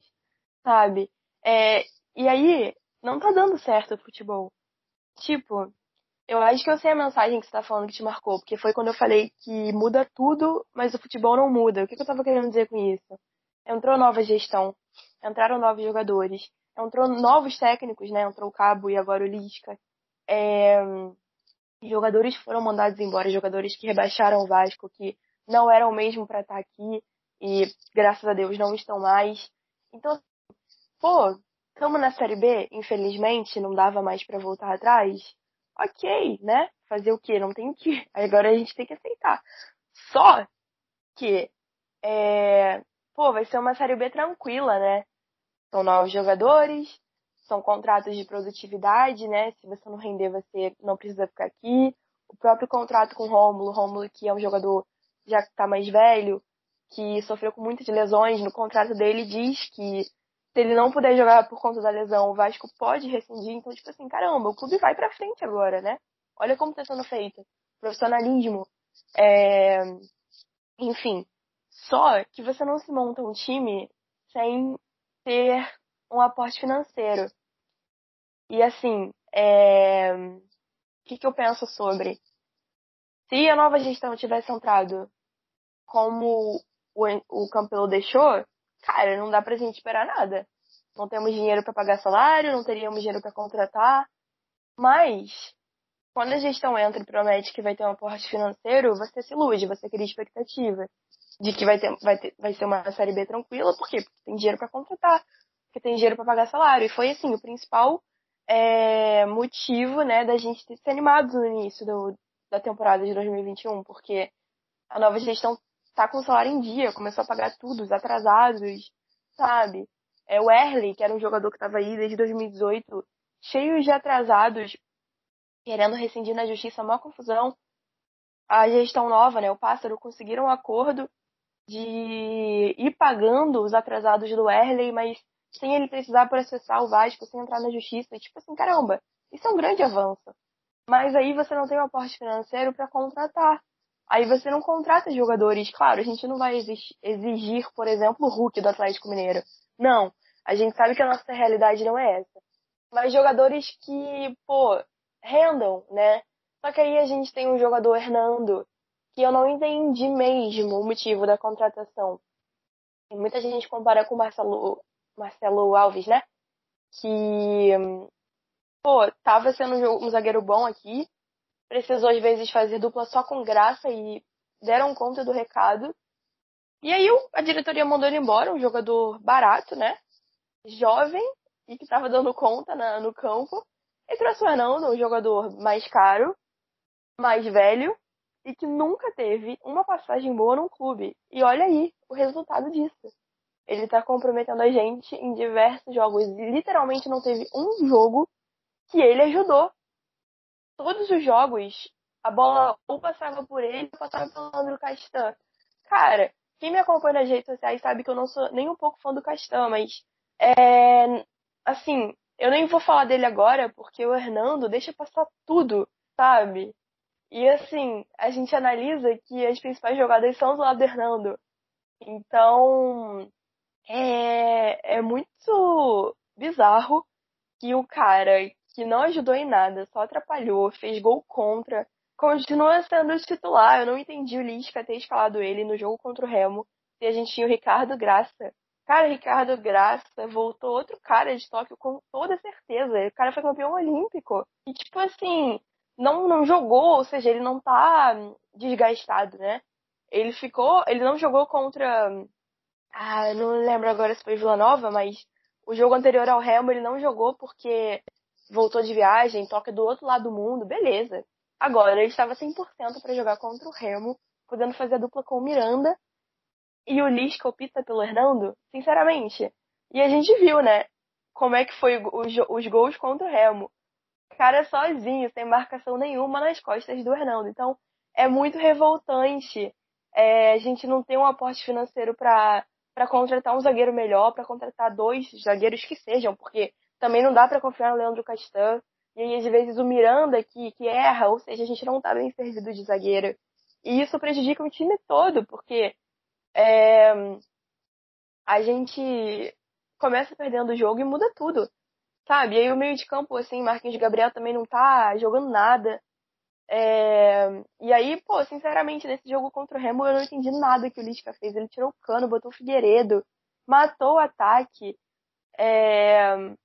sabe? É, e aí, não tá dando certo o futebol. Tipo, eu acho que eu sei a mensagem que você tá falando que te marcou, porque foi quando eu falei que muda tudo, mas o futebol não muda. O que, eu tava querendo dizer com isso? Entrou nova gestão, entraram novos jogadores, entrou novos técnicos, né? Entrou o Cabo e agora o Lisca. É, jogadores foram mandados embora, jogadores que rebaixaram o Vasco, que não eram mesmo para estar aqui e graças a Deus não estão mais. Então, pô, estamos na Série B, infelizmente, não dava mais para voltar atrás ok, né? Fazer o quê? Não tem que. [laughs] Agora a gente tem que aceitar. Só que, é, pô, vai ser uma Série B tranquila, né? São novos jogadores, são contratos de produtividade, né? Se você não render, você não precisa ficar aqui. O próprio contrato com o Rômulo, Rômulo que é um jogador já que tá mais velho, que sofreu com muitas lesões, no contrato dele diz que se ele não puder jogar por conta da lesão, o Vasco pode rescindir. Então, tipo assim, caramba, o clube vai pra frente agora, né? Olha como tá sendo feito. Profissionalismo. É... Enfim. Só que você não se monta um time sem ter um aporte financeiro. E assim, é... o que, que eu penso sobre? Se a nova gestão tivesse entrado como o, o Campelo deixou, cara, não dá pra gente esperar nada. Não temos dinheiro para pagar salário, não teríamos dinheiro para contratar. Mas, quando a gestão entra e promete que vai ter um aporte financeiro, você se ilude, você cria expectativa de que vai, ter, vai, ter, vai ser uma série B tranquila, por quê? Porque tem dinheiro para contratar, porque tem dinheiro para pagar salário. E foi assim, o principal é, motivo, né, da gente ter se animado no início do, da temporada de 2021, porque a nova gestão tá com o salário em dia, começou a pagar tudo, os atrasados, sabe? É o Erley, que era um jogador que estava aí desde 2018, cheio de atrasados, querendo rescindir na justiça, uma confusão. A gestão nova, né, o Pássaro, conseguiram um acordo de ir pagando os atrasados do Erley, mas sem ele precisar processar o Vasco, sem entrar na justiça. Tipo assim, caramba, isso é um grande avanço. Mas aí você não tem um aporte financeiro para contratar. Aí você não contrata jogadores. Claro, a gente não vai exigir, por exemplo, o Hulk do Atlético Mineiro. Não. A gente sabe que a nossa realidade não é essa. Mas jogadores que, pô, rendam, né? Só que aí a gente tem um jogador Hernando, que eu não entendi mesmo o motivo da contratação. Muita gente compara com o Marcelo, Marcelo Alves, né? Que, pô, tava sendo um zagueiro bom aqui, precisou às vezes fazer dupla só com graça e deram conta do recado. E aí a diretoria mandou ele embora, um jogador barato, né? Jovem e que estava dando conta na, no campo. E trouxe o Hernando, um jogador mais caro. mais velho e que nunca teve uma passagem boa num clube. E olha aí o resultado disso. Ele tá comprometendo a gente em diversos jogos. Literalmente não teve um jogo que ele ajudou. Todos os jogos, a bola ou passava por ele ou passava pelo Leandro Castan. Cara, quem me acompanha nas redes sociais sabe que eu não sou nem um pouco fã do Castan, mas é. Assim, eu nem vou falar dele agora, porque o Hernando deixa passar tudo, sabe? E assim, a gente analisa que as principais jogadas são do lado do Hernando. Então, é, é muito bizarro que o cara que não ajudou em nada, só atrapalhou, fez gol contra, continua sendo titular. Eu não entendi o Lisca ter escalado ele no jogo contra o Remo. E a gente tinha o Ricardo Graça. Cara, Ricardo Graça voltou outro cara de Tóquio com toda certeza. O cara foi campeão olímpico. E tipo assim, não, não jogou, ou seja, ele não tá desgastado, né? Ele ficou, ele não jogou contra, ah, não lembro agora se foi Vila Nova, mas o jogo anterior ao Remo ele não jogou porque voltou de viagem, toca do outro lado do mundo, beleza. Agora ele estava 100% para jogar contra o Remo, podendo fazer a dupla com o Miranda e o Lisca opta pelo Hernando, sinceramente. E a gente viu, né, como é que foi os, os gols contra o Remo cara sozinho, sem marcação nenhuma nas costas do Hernando. Então, é muito revoltante. É, a gente não tem um aporte financeiro para contratar um zagueiro melhor, para contratar dois zagueiros que sejam, porque também não dá para confiar no Leandro Castan. E aí, às vezes, o Miranda que, que erra, ou seja, a gente não tá bem servido de zagueiro. E isso prejudica o time todo, porque é, a gente começa perdendo o jogo e muda tudo. Sabe? E aí o meio de campo, assim, Marquinhos Gabriel também não tá jogando nada. É... E aí, pô, sinceramente, nesse jogo contra o Remo eu não entendi nada que o Lisca fez. Ele tirou o cano, botou o Figueiredo, matou o ataque. É...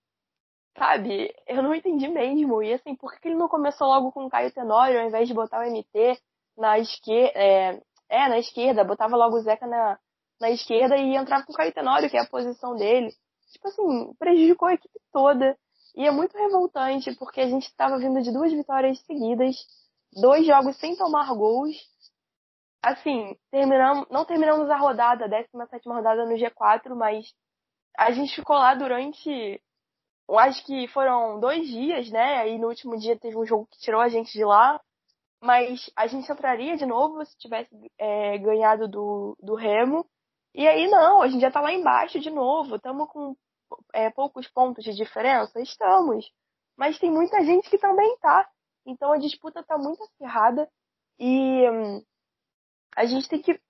Sabe? Eu não entendi mesmo. E assim, por que ele não começou logo com o Caio Tenório ao invés de botar o MT na esquerda? É... é, na esquerda, botava logo o Zeca na, na esquerda e entrava com o Caio Tenório, que é a posição dele tipo assim, prejudicou a equipe toda. E é muito revoltante, porque a gente estava vindo de duas vitórias seguidas, dois jogos sem tomar gols. Assim, terminamos, não terminamos a rodada, a 17 rodada no G4, mas a gente ficou lá durante, eu acho que foram dois dias, né? Aí no último dia teve um jogo que tirou a gente de lá. Mas a gente entraria de novo se tivesse é, ganhado do, do Remo. E aí não, a gente já tá lá embaixo de novo, estamos com é, poucos pontos de diferença? Estamos. Mas tem muita gente que também tá. Então a disputa tá muito acirrada e hum, a gente tem que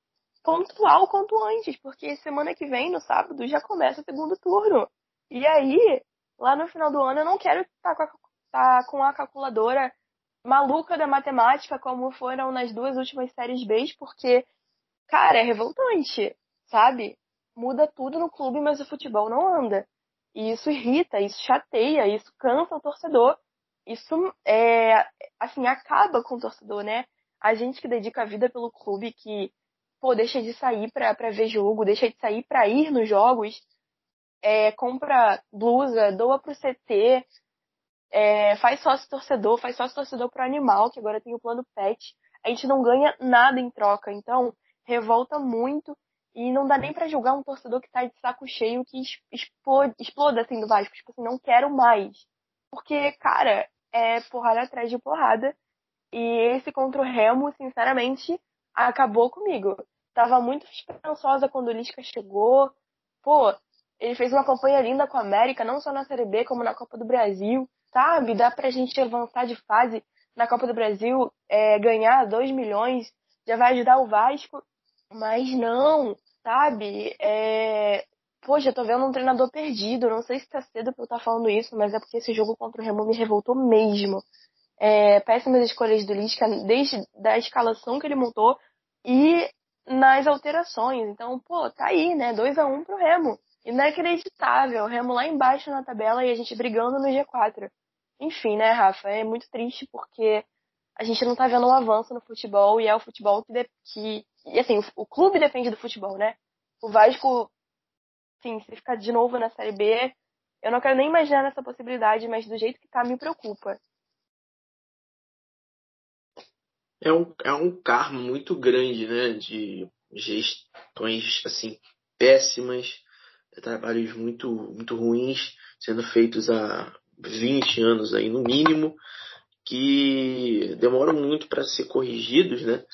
pontuar o quanto antes, porque semana que vem, no sábado, já começa o segundo turno. E aí, lá no final do ano, eu não quero estar tá com, tá com a calculadora maluca da matemática, como foram nas duas últimas séries B, porque, cara, é revoltante sabe? Muda tudo no clube, mas o futebol não anda. E isso irrita, isso chateia, isso cansa o torcedor. Isso é, assim, acaba com o torcedor, né? A gente que dedica a vida pelo clube, que, pô, deixa de sair pra, pra ver jogo, deixa de sair pra ir nos jogos, é, compra blusa, doa pro CT, é, faz sócio torcedor, faz sócio torcedor pro animal, que agora tem o plano PET. A gente não ganha nada em troca, então revolta muito e não dá nem para julgar um torcedor que tá de saco cheio que exploda, exploda assim do Vasco. Tipo assim, não quero mais. Porque, cara, é porrada atrás de porrada. E esse contra o Remo, sinceramente, acabou comigo. Tava muito esperançosa quando o Lisca chegou. Pô, ele fez uma campanha linda com a América, não só na Série B, como na Copa do Brasil, sabe? Dá pra gente avançar de fase na Copa do Brasil, é, ganhar 2 milhões, já vai ajudar o Vasco. Mas não, sabe? É... Poxa, tô vendo um treinador perdido. Não sei se tá cedo pra eu estar tá falando isso, mas é porque esse jogo contra o Remo me revoltou mesmo. É... Péssimas escolhas do Lisca, desde da escalação que ele montou e nas alterações. Então, pô, tá aí, né? 2 a 1 um pro Remo. Inacreditável. O Remo lá embaixo na tabela e a gente brigando no G4. Enfim, né, Rafa? É muito triste porque a gente não tá vendo um avanço no futebol e é o futebol que, que e assim, o, o, clube depende do futebol, né? O Vasco, sim, se ficar de novo na Série B, eu não quero nem imaginar essa possibilidade, mas do jeito que tá, me preocupa. É um, é um karma muito grande, né? De gestões, assim, péssimas, trabalhos muito, muito ruins sendo feitos há 20 anos aí no mínimo, que demoram muito para ser corrigidos, né?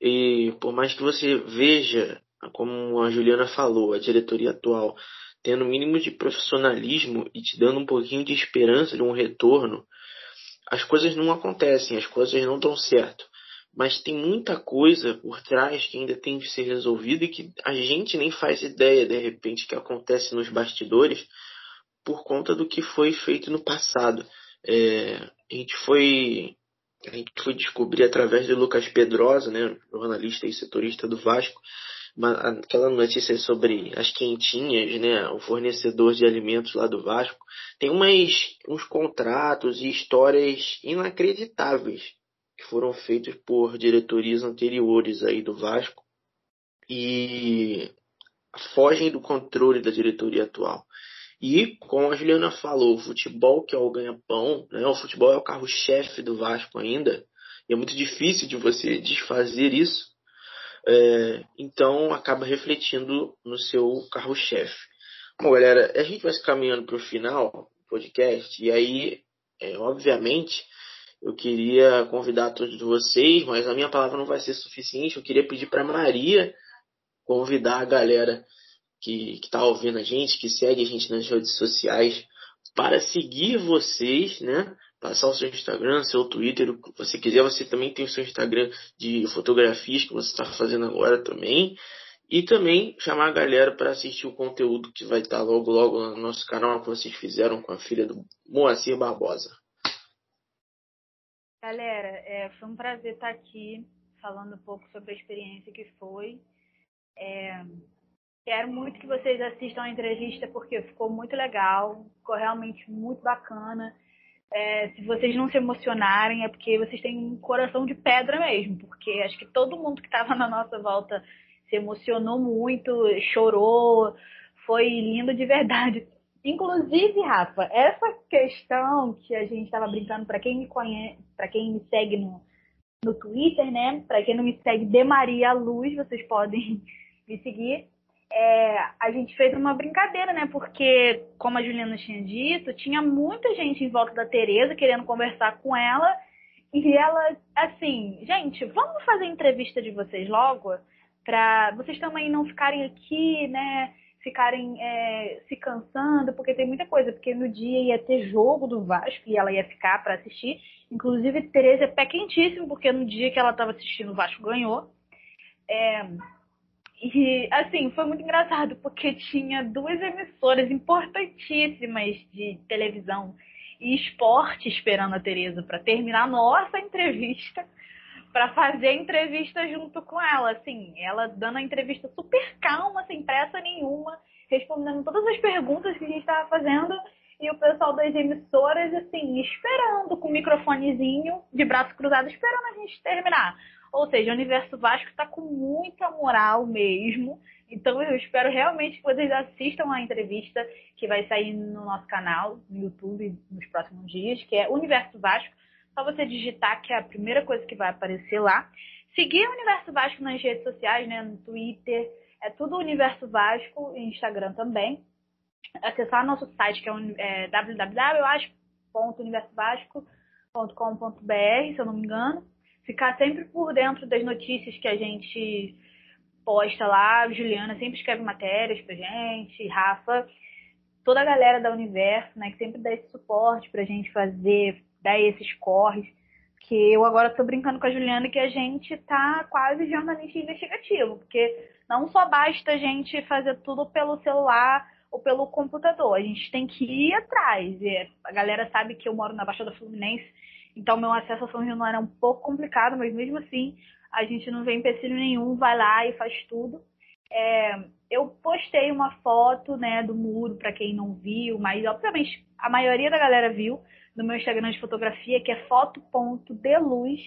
E por mais que você veja, como a Juliana falou, a diretoria atual tendo o mínimo de profissionalismo e te dando um pouquinho de esperança de um retorno, as coisas não acontecem, as coisas não dão certo. Mas tem muita coisa por trás que ainda tem que ser resolvida e que a gente nem faz ideia, de repente, que acontece nos bastidores por conta do que foi feito no passado. É, a gente foi a gente foi descobrir através de Lucas Pedrosa, né, jornalista e setorista do Vasco, aquela notícia sobre as quentinhas, né, o fornecedor de alimentos lá do Vasco, tem umas, uns contratos e histórias inacreditáveis foram feitos por diretorias anteriores aí do Vasco e fogem do controle da diretoria atual. E, como a Juliana falou, o futebol que é o ganha-pão, né, o futebol é o carro-chefe do Vasco ainda, e é muito difícil de você desfazer isso é, então acaba refletindo no seu carro-chefe. Bom, galera, a gente vai se caminhando para o final do podcast, e aí, é, obviamente, eu queria convidar todos vocês, mas a minha palavra não vai ser suficiente. Eu queria pedir para Maria convidar a galera que está ouvindo a gente, que segue a gente nas redes sociais, para seguir vocês, né? passar o seu Instagram, seu Twitter, o que você quiser. Você também tem o seu Instagram de fotografias que você está fazendo agora também. E também chamar a galera para assistir o conteúdo que vai estar tá logo, logo no nosso canal que vocês fizeram com a filha do Moacir Barbosa. Galera, é, foi um prazer estar aqui falando um pouco sobre a experiência que foi. É, quero muito que vocês assistam a entrevista porque ficou muito legal, ficou realmente muito bacana. É, se vocês não se emocionarem, é porque vocês têm um coração de pedra mesmo, porque acho que todo mundo que estava na nossa volta se emocionou muito, chorou, foi lindo de verdade. Inclusive, Rafa, essa questão que a gente estava brincando, para quem me conhece, para quem me segue no, no Twitter, né? Para quem não me segue, de Maria Luz, vocês podem [laughs] me seguir é, a gente fez uma brincadeira, né? Porque, como a Juliana tinha dito, tinha muita gente em volta da Tereza querendo conversar com ela. E ela, assim, gente, vamos fazer entrevista de vocês logo? Pra vocês também não ficarem aqui, né? Ficarem é, se cansando, porque tem muita coisa. Porque no dia ia ter jogo do Vasco e ela ia ficar para assistir. Inclusive, Tereza é pé quentíssimo, porque no dia que ela estava assistindo, o Vasco ganhou. É, e, assim, foi muito engraçado, porque tinha duas emissoras importantíssimas de televisão e esporte esperando a Tereza para terminar a nossa entrevista, para fazer entrevista junto com ela. Assim, ela dando a entrevista super calma, sem pressa nenhuma, respondendo todas as perguntas que a gente estava fazendo. E o pessoal das emissoras, assim, esperando com o microfonezinho de braço cruzado, esperando a gente terminar. Ou seja, o Universo Vasco está com muita moral mesmo. Então eu espero realmente que vocês assistam a entrevista que vai sair no nosso canal, no YouTube, nos próximos dias, que é Universo Vasco. Só você digitar que é a primeira coisa que vai aparecer lá. Seguir o Universo Vasco nas redes sociais, né? No Twitter, é tudo Universo Vasco, Instagram também. Acessar nosso site que é, é www.universovasco.com.br, se eu não me engano ficar sempre por dentro das notícias que a gente posta lá. Juliana sempre escreve matérias pra gente, Rafa, toda a galera da Universo, né, que sempre dá esse suporte pra gente fazer, dar esses corres. Que eu agora tô brincando com a Juliana que a gente tá quase jornalista investigativo, porque não só basta a gente fazer tudo pelo celular ou pelo computador, a gente tem que ir atrás. E a galera sabe que eu moro na Baixada Fluminense, então, meu acesso a São Januário é um pouco complicado, mas mesmo assim, a gente não vê empecilho nenhum, vai lá e faz tudo. É, eu postei uma foto né, do muro para quem não viu, mas obviamente a maioria da galera viu no meu Instagram de fotografia, que é foto.deluz.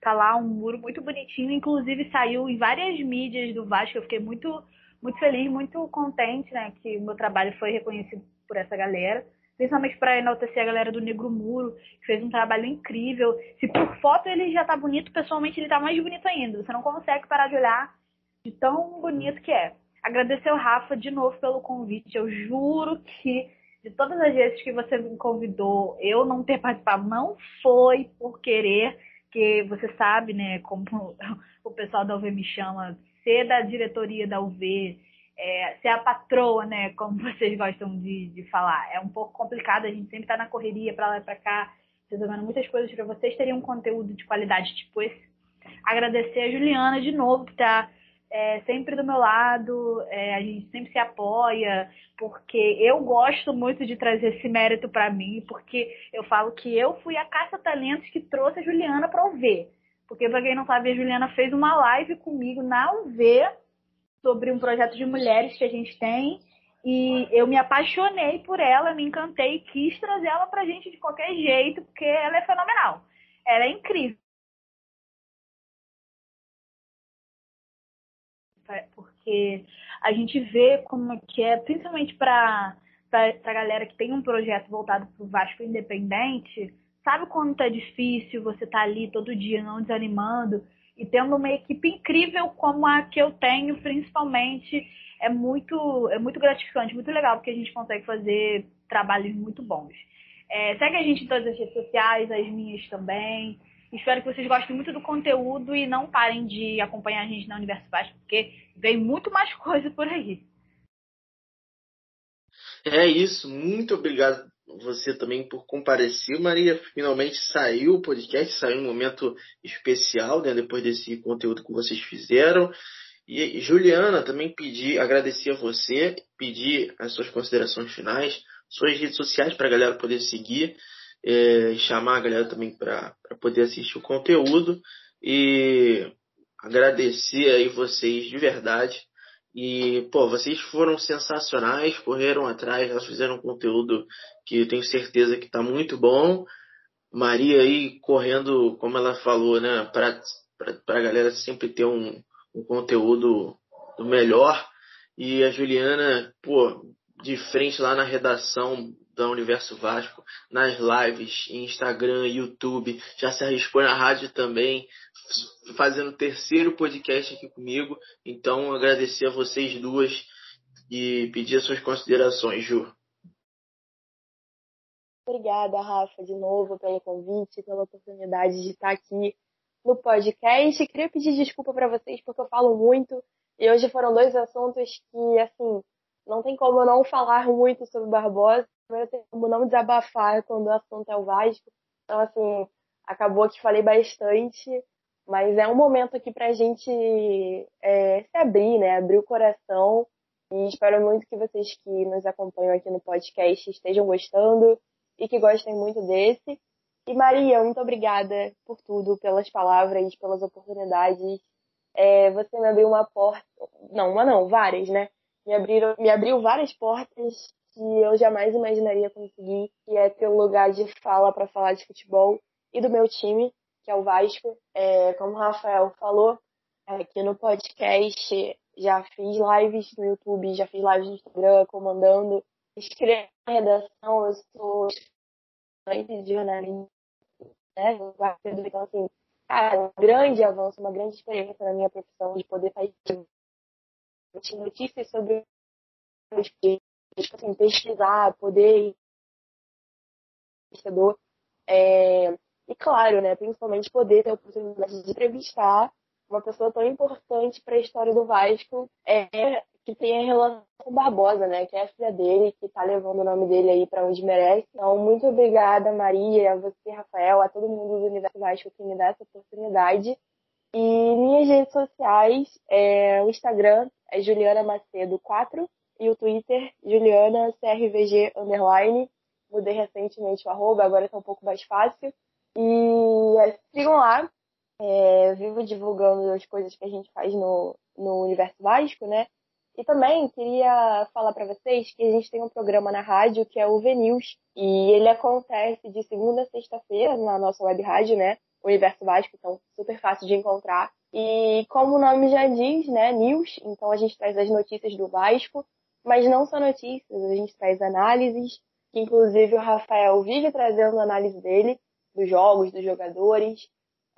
Tá lá um muro muito bonitinho, inclusive saiu em várias mídias do Vasco. Eu fiquei muito, muito feliz, muito contente, né, que o meu trabalho foi reconhecido por essa galera. principalmente para enaltecer a galera do Negro Muro, que fez um trabalho incrível. Se por foto ele já tá bonito, pessoalmente ele tá mais bonito ainda. Você não consegue parar de olhar de tão bonito que é. Agradecer o Rafa de novo pelo convite. Eu juro que de todas as vezes que você me convidou, eu não ter participado não foi por querer, que você sabe, né, como [laughs] o pessoal da UV me chama, ser da diretoria da UV, é, ser a patroa, né, [laughs] como vocês gostam de, de falar. É um pouco complicado, a gente sempre está na correria para lá e para cá, resolvendo muitas coisas para vocês terem um conteúdo de qualidade tipo esse. Agradecer a Juliana de novo, que está é, sempre do meu lado, é, a gente sempre se apoia, porque eu gosto muito de trazer esse mérito para mim, porque eu falo que eu fui a caça-talentos que trouxe a Juliana para UV. Porque, para quem não sabe, a Juliana fez uma live comigo na UV sobre um projeto de mulheres que a gente tem. E eu me apaixonei por ela, me encantei e quis trazer ela pra gente de qualquer jeito, porque ela é fenomenal. Ela é incrível. Porque a gente vê como que é, principalmente para a galera que tem um projeto voltado para o Vasco Independente, sabe quando é difícil você tá ali todo dia não desanimando e tendo uma equipe incrível como a que eu tenho, principalmente, é muito, é muito gratificante, muito legal, porque a gente consegue fazer trabalhos muito bons. É, segue a gente em todas as redes sociais, as minhas também. Espero que vocês gostem muito do conteúdo e não parem de acompanhar a gente na Universo Baixo, porque vem muito mais [laughs] coisa por aí. É isso, muito obrigado você também por comparecer, Maria. Finalmente saiu o podcast, saiu um momento especial, né, depois desse conteúdo que vocês fizeram. E Juliana, também pedi, agradecer a você, pedir as suas considerações finais, suas redes sociais para a galera poder seguir, é, chamar a galera também para poder assistir o conteúdo e agradecer aí vocês de verdade e, pô, vocês foram sensacionais, correram atrás, elas fizeram um conteúdo que tenho certeza que está muito bom. Maria aí correndo, como ela falou, né, para a galera sempre ter um, um conteúdo do melhor. E a Juliana, pô, de frente lá na redação da Universo Vasco, nas lives, Instagram, YouTube, já se arriscou na rádio também, fazendo o terceiro podcast aqui comigo. Então, agradecer a vocês duas e pedir as suas considerações, Ju. Obrigada, Rafa, de novo pelo convite, pela oportunidade de estar aqui no podcast. Queria pedir desculpa para vocês porque eu falo muito e hoje foram dois assuntos que, assim, não tem como eu não falar muito sobre Barbosa, não tem como não desabafar quando o assunto é o Vasco. Então, assim, acabou que falei bastante mas é um momento aqui para a gente é, se abrir, né? Abrir o coração. E espero muito que vocês que nos acompanham aqui no podcast estejam gostando e que gostem muito desse. E Maria, muito obrigada por tudo, pelas palavras, pelas oportunidades. É, você me abriu uma porta, não, uma não, várias, né? Me, abriram, me abriu várias portas que eu jamais imaginaria conseguir, que é ter um lugar de fala para falar de futebol e do meu time que é o Vasco. É, como o Rafael falou, aqui no podcast já fiz lives no YouTube, já fiz lives no Instagram, comandando, escrevo na redação, eu sou estudante de jornalismo, né? Então, assim, cara, um grande avanço, uma grande experiência na minha profissão de poder fazer notícias sobre assim, pesquisar, poder é, e claro, né, principalmente poder ter a oportunidade de entrevistar uma pessoa tão importante para a história do Vasco, é que tem a relação com Barbosa, né, que é a filha dele, que está levando o nome dele aí para onde merece. Então, muito obrigada, Maria, a você, Rafael, a todo mundo do Universo Vasco que me dá essa oportunidade. E minhas redes sociais, é, o Instagram é Juliana Macedo 4 e o Twitter Juliana CRVG underline. Mudei recentemente o arroba, agora está um pouco mais fácil. E é, sigam lá. É, vivo divulgando as coisas que a gente faz no, no Universo Vasco, né? E também queria falar para vocês que a gente tem um programa na rádio que é o VNews. E ele acontece de segunda a sexta-feira na nossa web rádio, né? Universo Vasco, então super fácil de encontrar. E como o nome já diz, né? News, então a gente traz as notícias do Vasco, mas não só notícias, a gente traz análises, que inclusive o Rafael vive trazendo análise dele, dos jogos, dos jogadores.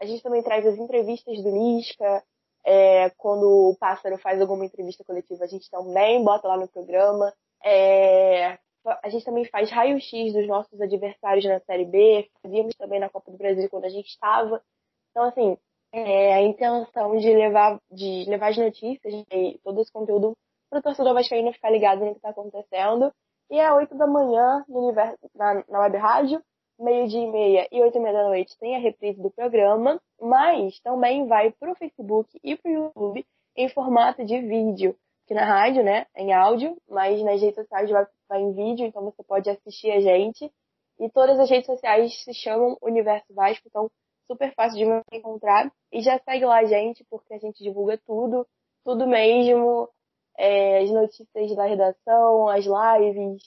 A gente também traz as entrevistas do Lisca, é, quando o Pássaro faz alguma entrevista coletiva, a gente também bota lá no programa. É, a gente também faz raio-x dos nossos adversários na Série B, fazíamos também na Copa do Brasil quando a gente estava. Então, assim, é, a intenção de levar, de levar as notícias e todo esse conteúdo para o torcedor vascaíno ficar ligado no que está acontecendo. E é 8 da manhã no universo, na, na web rádio, meio-dia e meia e 8 e meia da noite tem a reprise do programa, mas também vai para o Facebook e para o YouTube em formato de vídeo. Aqui na rádio, né, em áudio, mas nas redes sociais vai, vai em vídeo, então você pode assistir a gente. E todas as redes sociais se chamam Universo Vasco, então super fácil de me encontrar. E já segue lá a gente, porque a gente divulga tudo, tudo mesmo. É, as notícias da redação, as lives,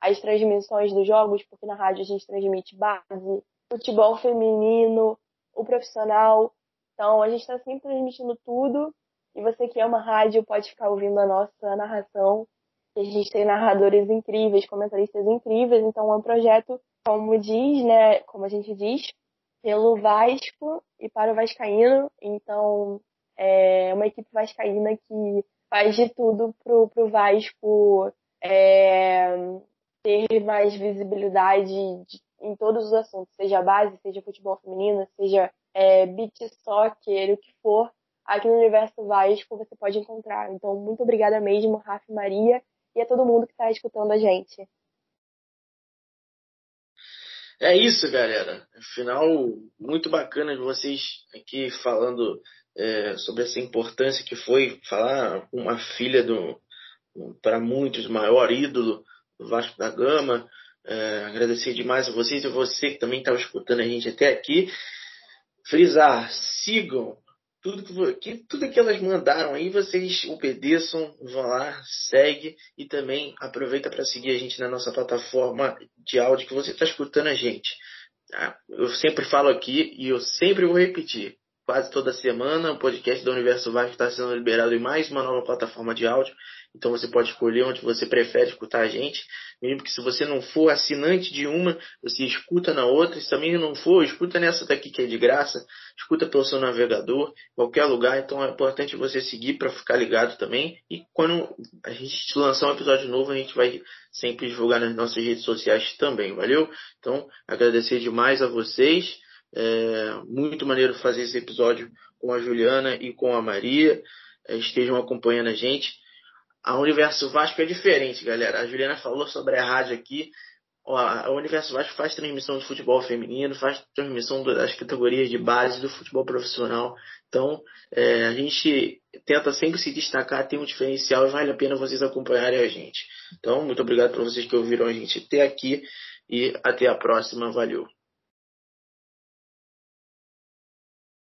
as transmissões dos jogos, porque na rádio a gente transmite base, futebol feminino, o profissional. Então a gente está sempre transmitindo tudo. E você que ama rádio pode ficar ouvindo a nossa narração. A gente tem narradores incríveis, comentaristas incríveis. Então é um projeto, como diz, né? Como a gente diz, pelo Vasco e para o Vascaíno. Então, é uma equipe vascaína que faz de tudo pro, pro Vasco é, ter mais visibilidade de, em todos os assuntos, seja base, seja futebol feminino, seja é, beat soccer, o que for, aqui no Universo Vasco você pode encontrar. Então, muito obrigada mesmo, Rafa Maria, e a todo mundo que está escutando a gente. É isso, galera. Afinal, muito bacana de vocês aqui falando é, sobre essa importância que foi falar uma filha do, para muitos, maior ídolo do Vasco da Gama. É, agradecer demais a vocês e você que também estava escutando a gente até aqui. Frisar, sigam tudo que, que, tudo que elas mandaram aí, vocês obedeçam, vão lá, segue e também aproveita para seguir a gente na nossa plataforma de áudio que você está escutando a gente. Tá? Eu sempre falo aqui e eu sempre vou repetir. Quase toda semana o podcast do Universo Vasco está sendo liberado em mais uma nova plataforma de áudio. Então você pode escolher onde você prefere escutar a gente. Mesmo que se você não for assinante de uma, você escuta na outra. Se também não for, escuta nessa daqui que é de graça. Escuta pelo seu navegador, qualquer lugar. Então é importante você seguir para ficar ligado também. E quando a gente lançar um episódio novo, a gente vai sempre divulgar nas nossas redes sociais também. Valeu? Então agradecer demais a vocês. É muito maneiro fazer esse episódio com a Juliana e com a Maria. É, estejam acompanhando a gente a Universo Vasco é diferente, galera. A Juliana falou sobre a rádio aqui. A Universo Vasco faz transmissão de futebol feminino, faz transmissão das categorias de base do futebol profissional. Então, é, a gente tenta sempre se destacar, tem um diferencial e vale a pena vocês acompanharem a gente. Então, muito obrigado para vocês que ouviram a gente até aqui e até a próxima. Valeu!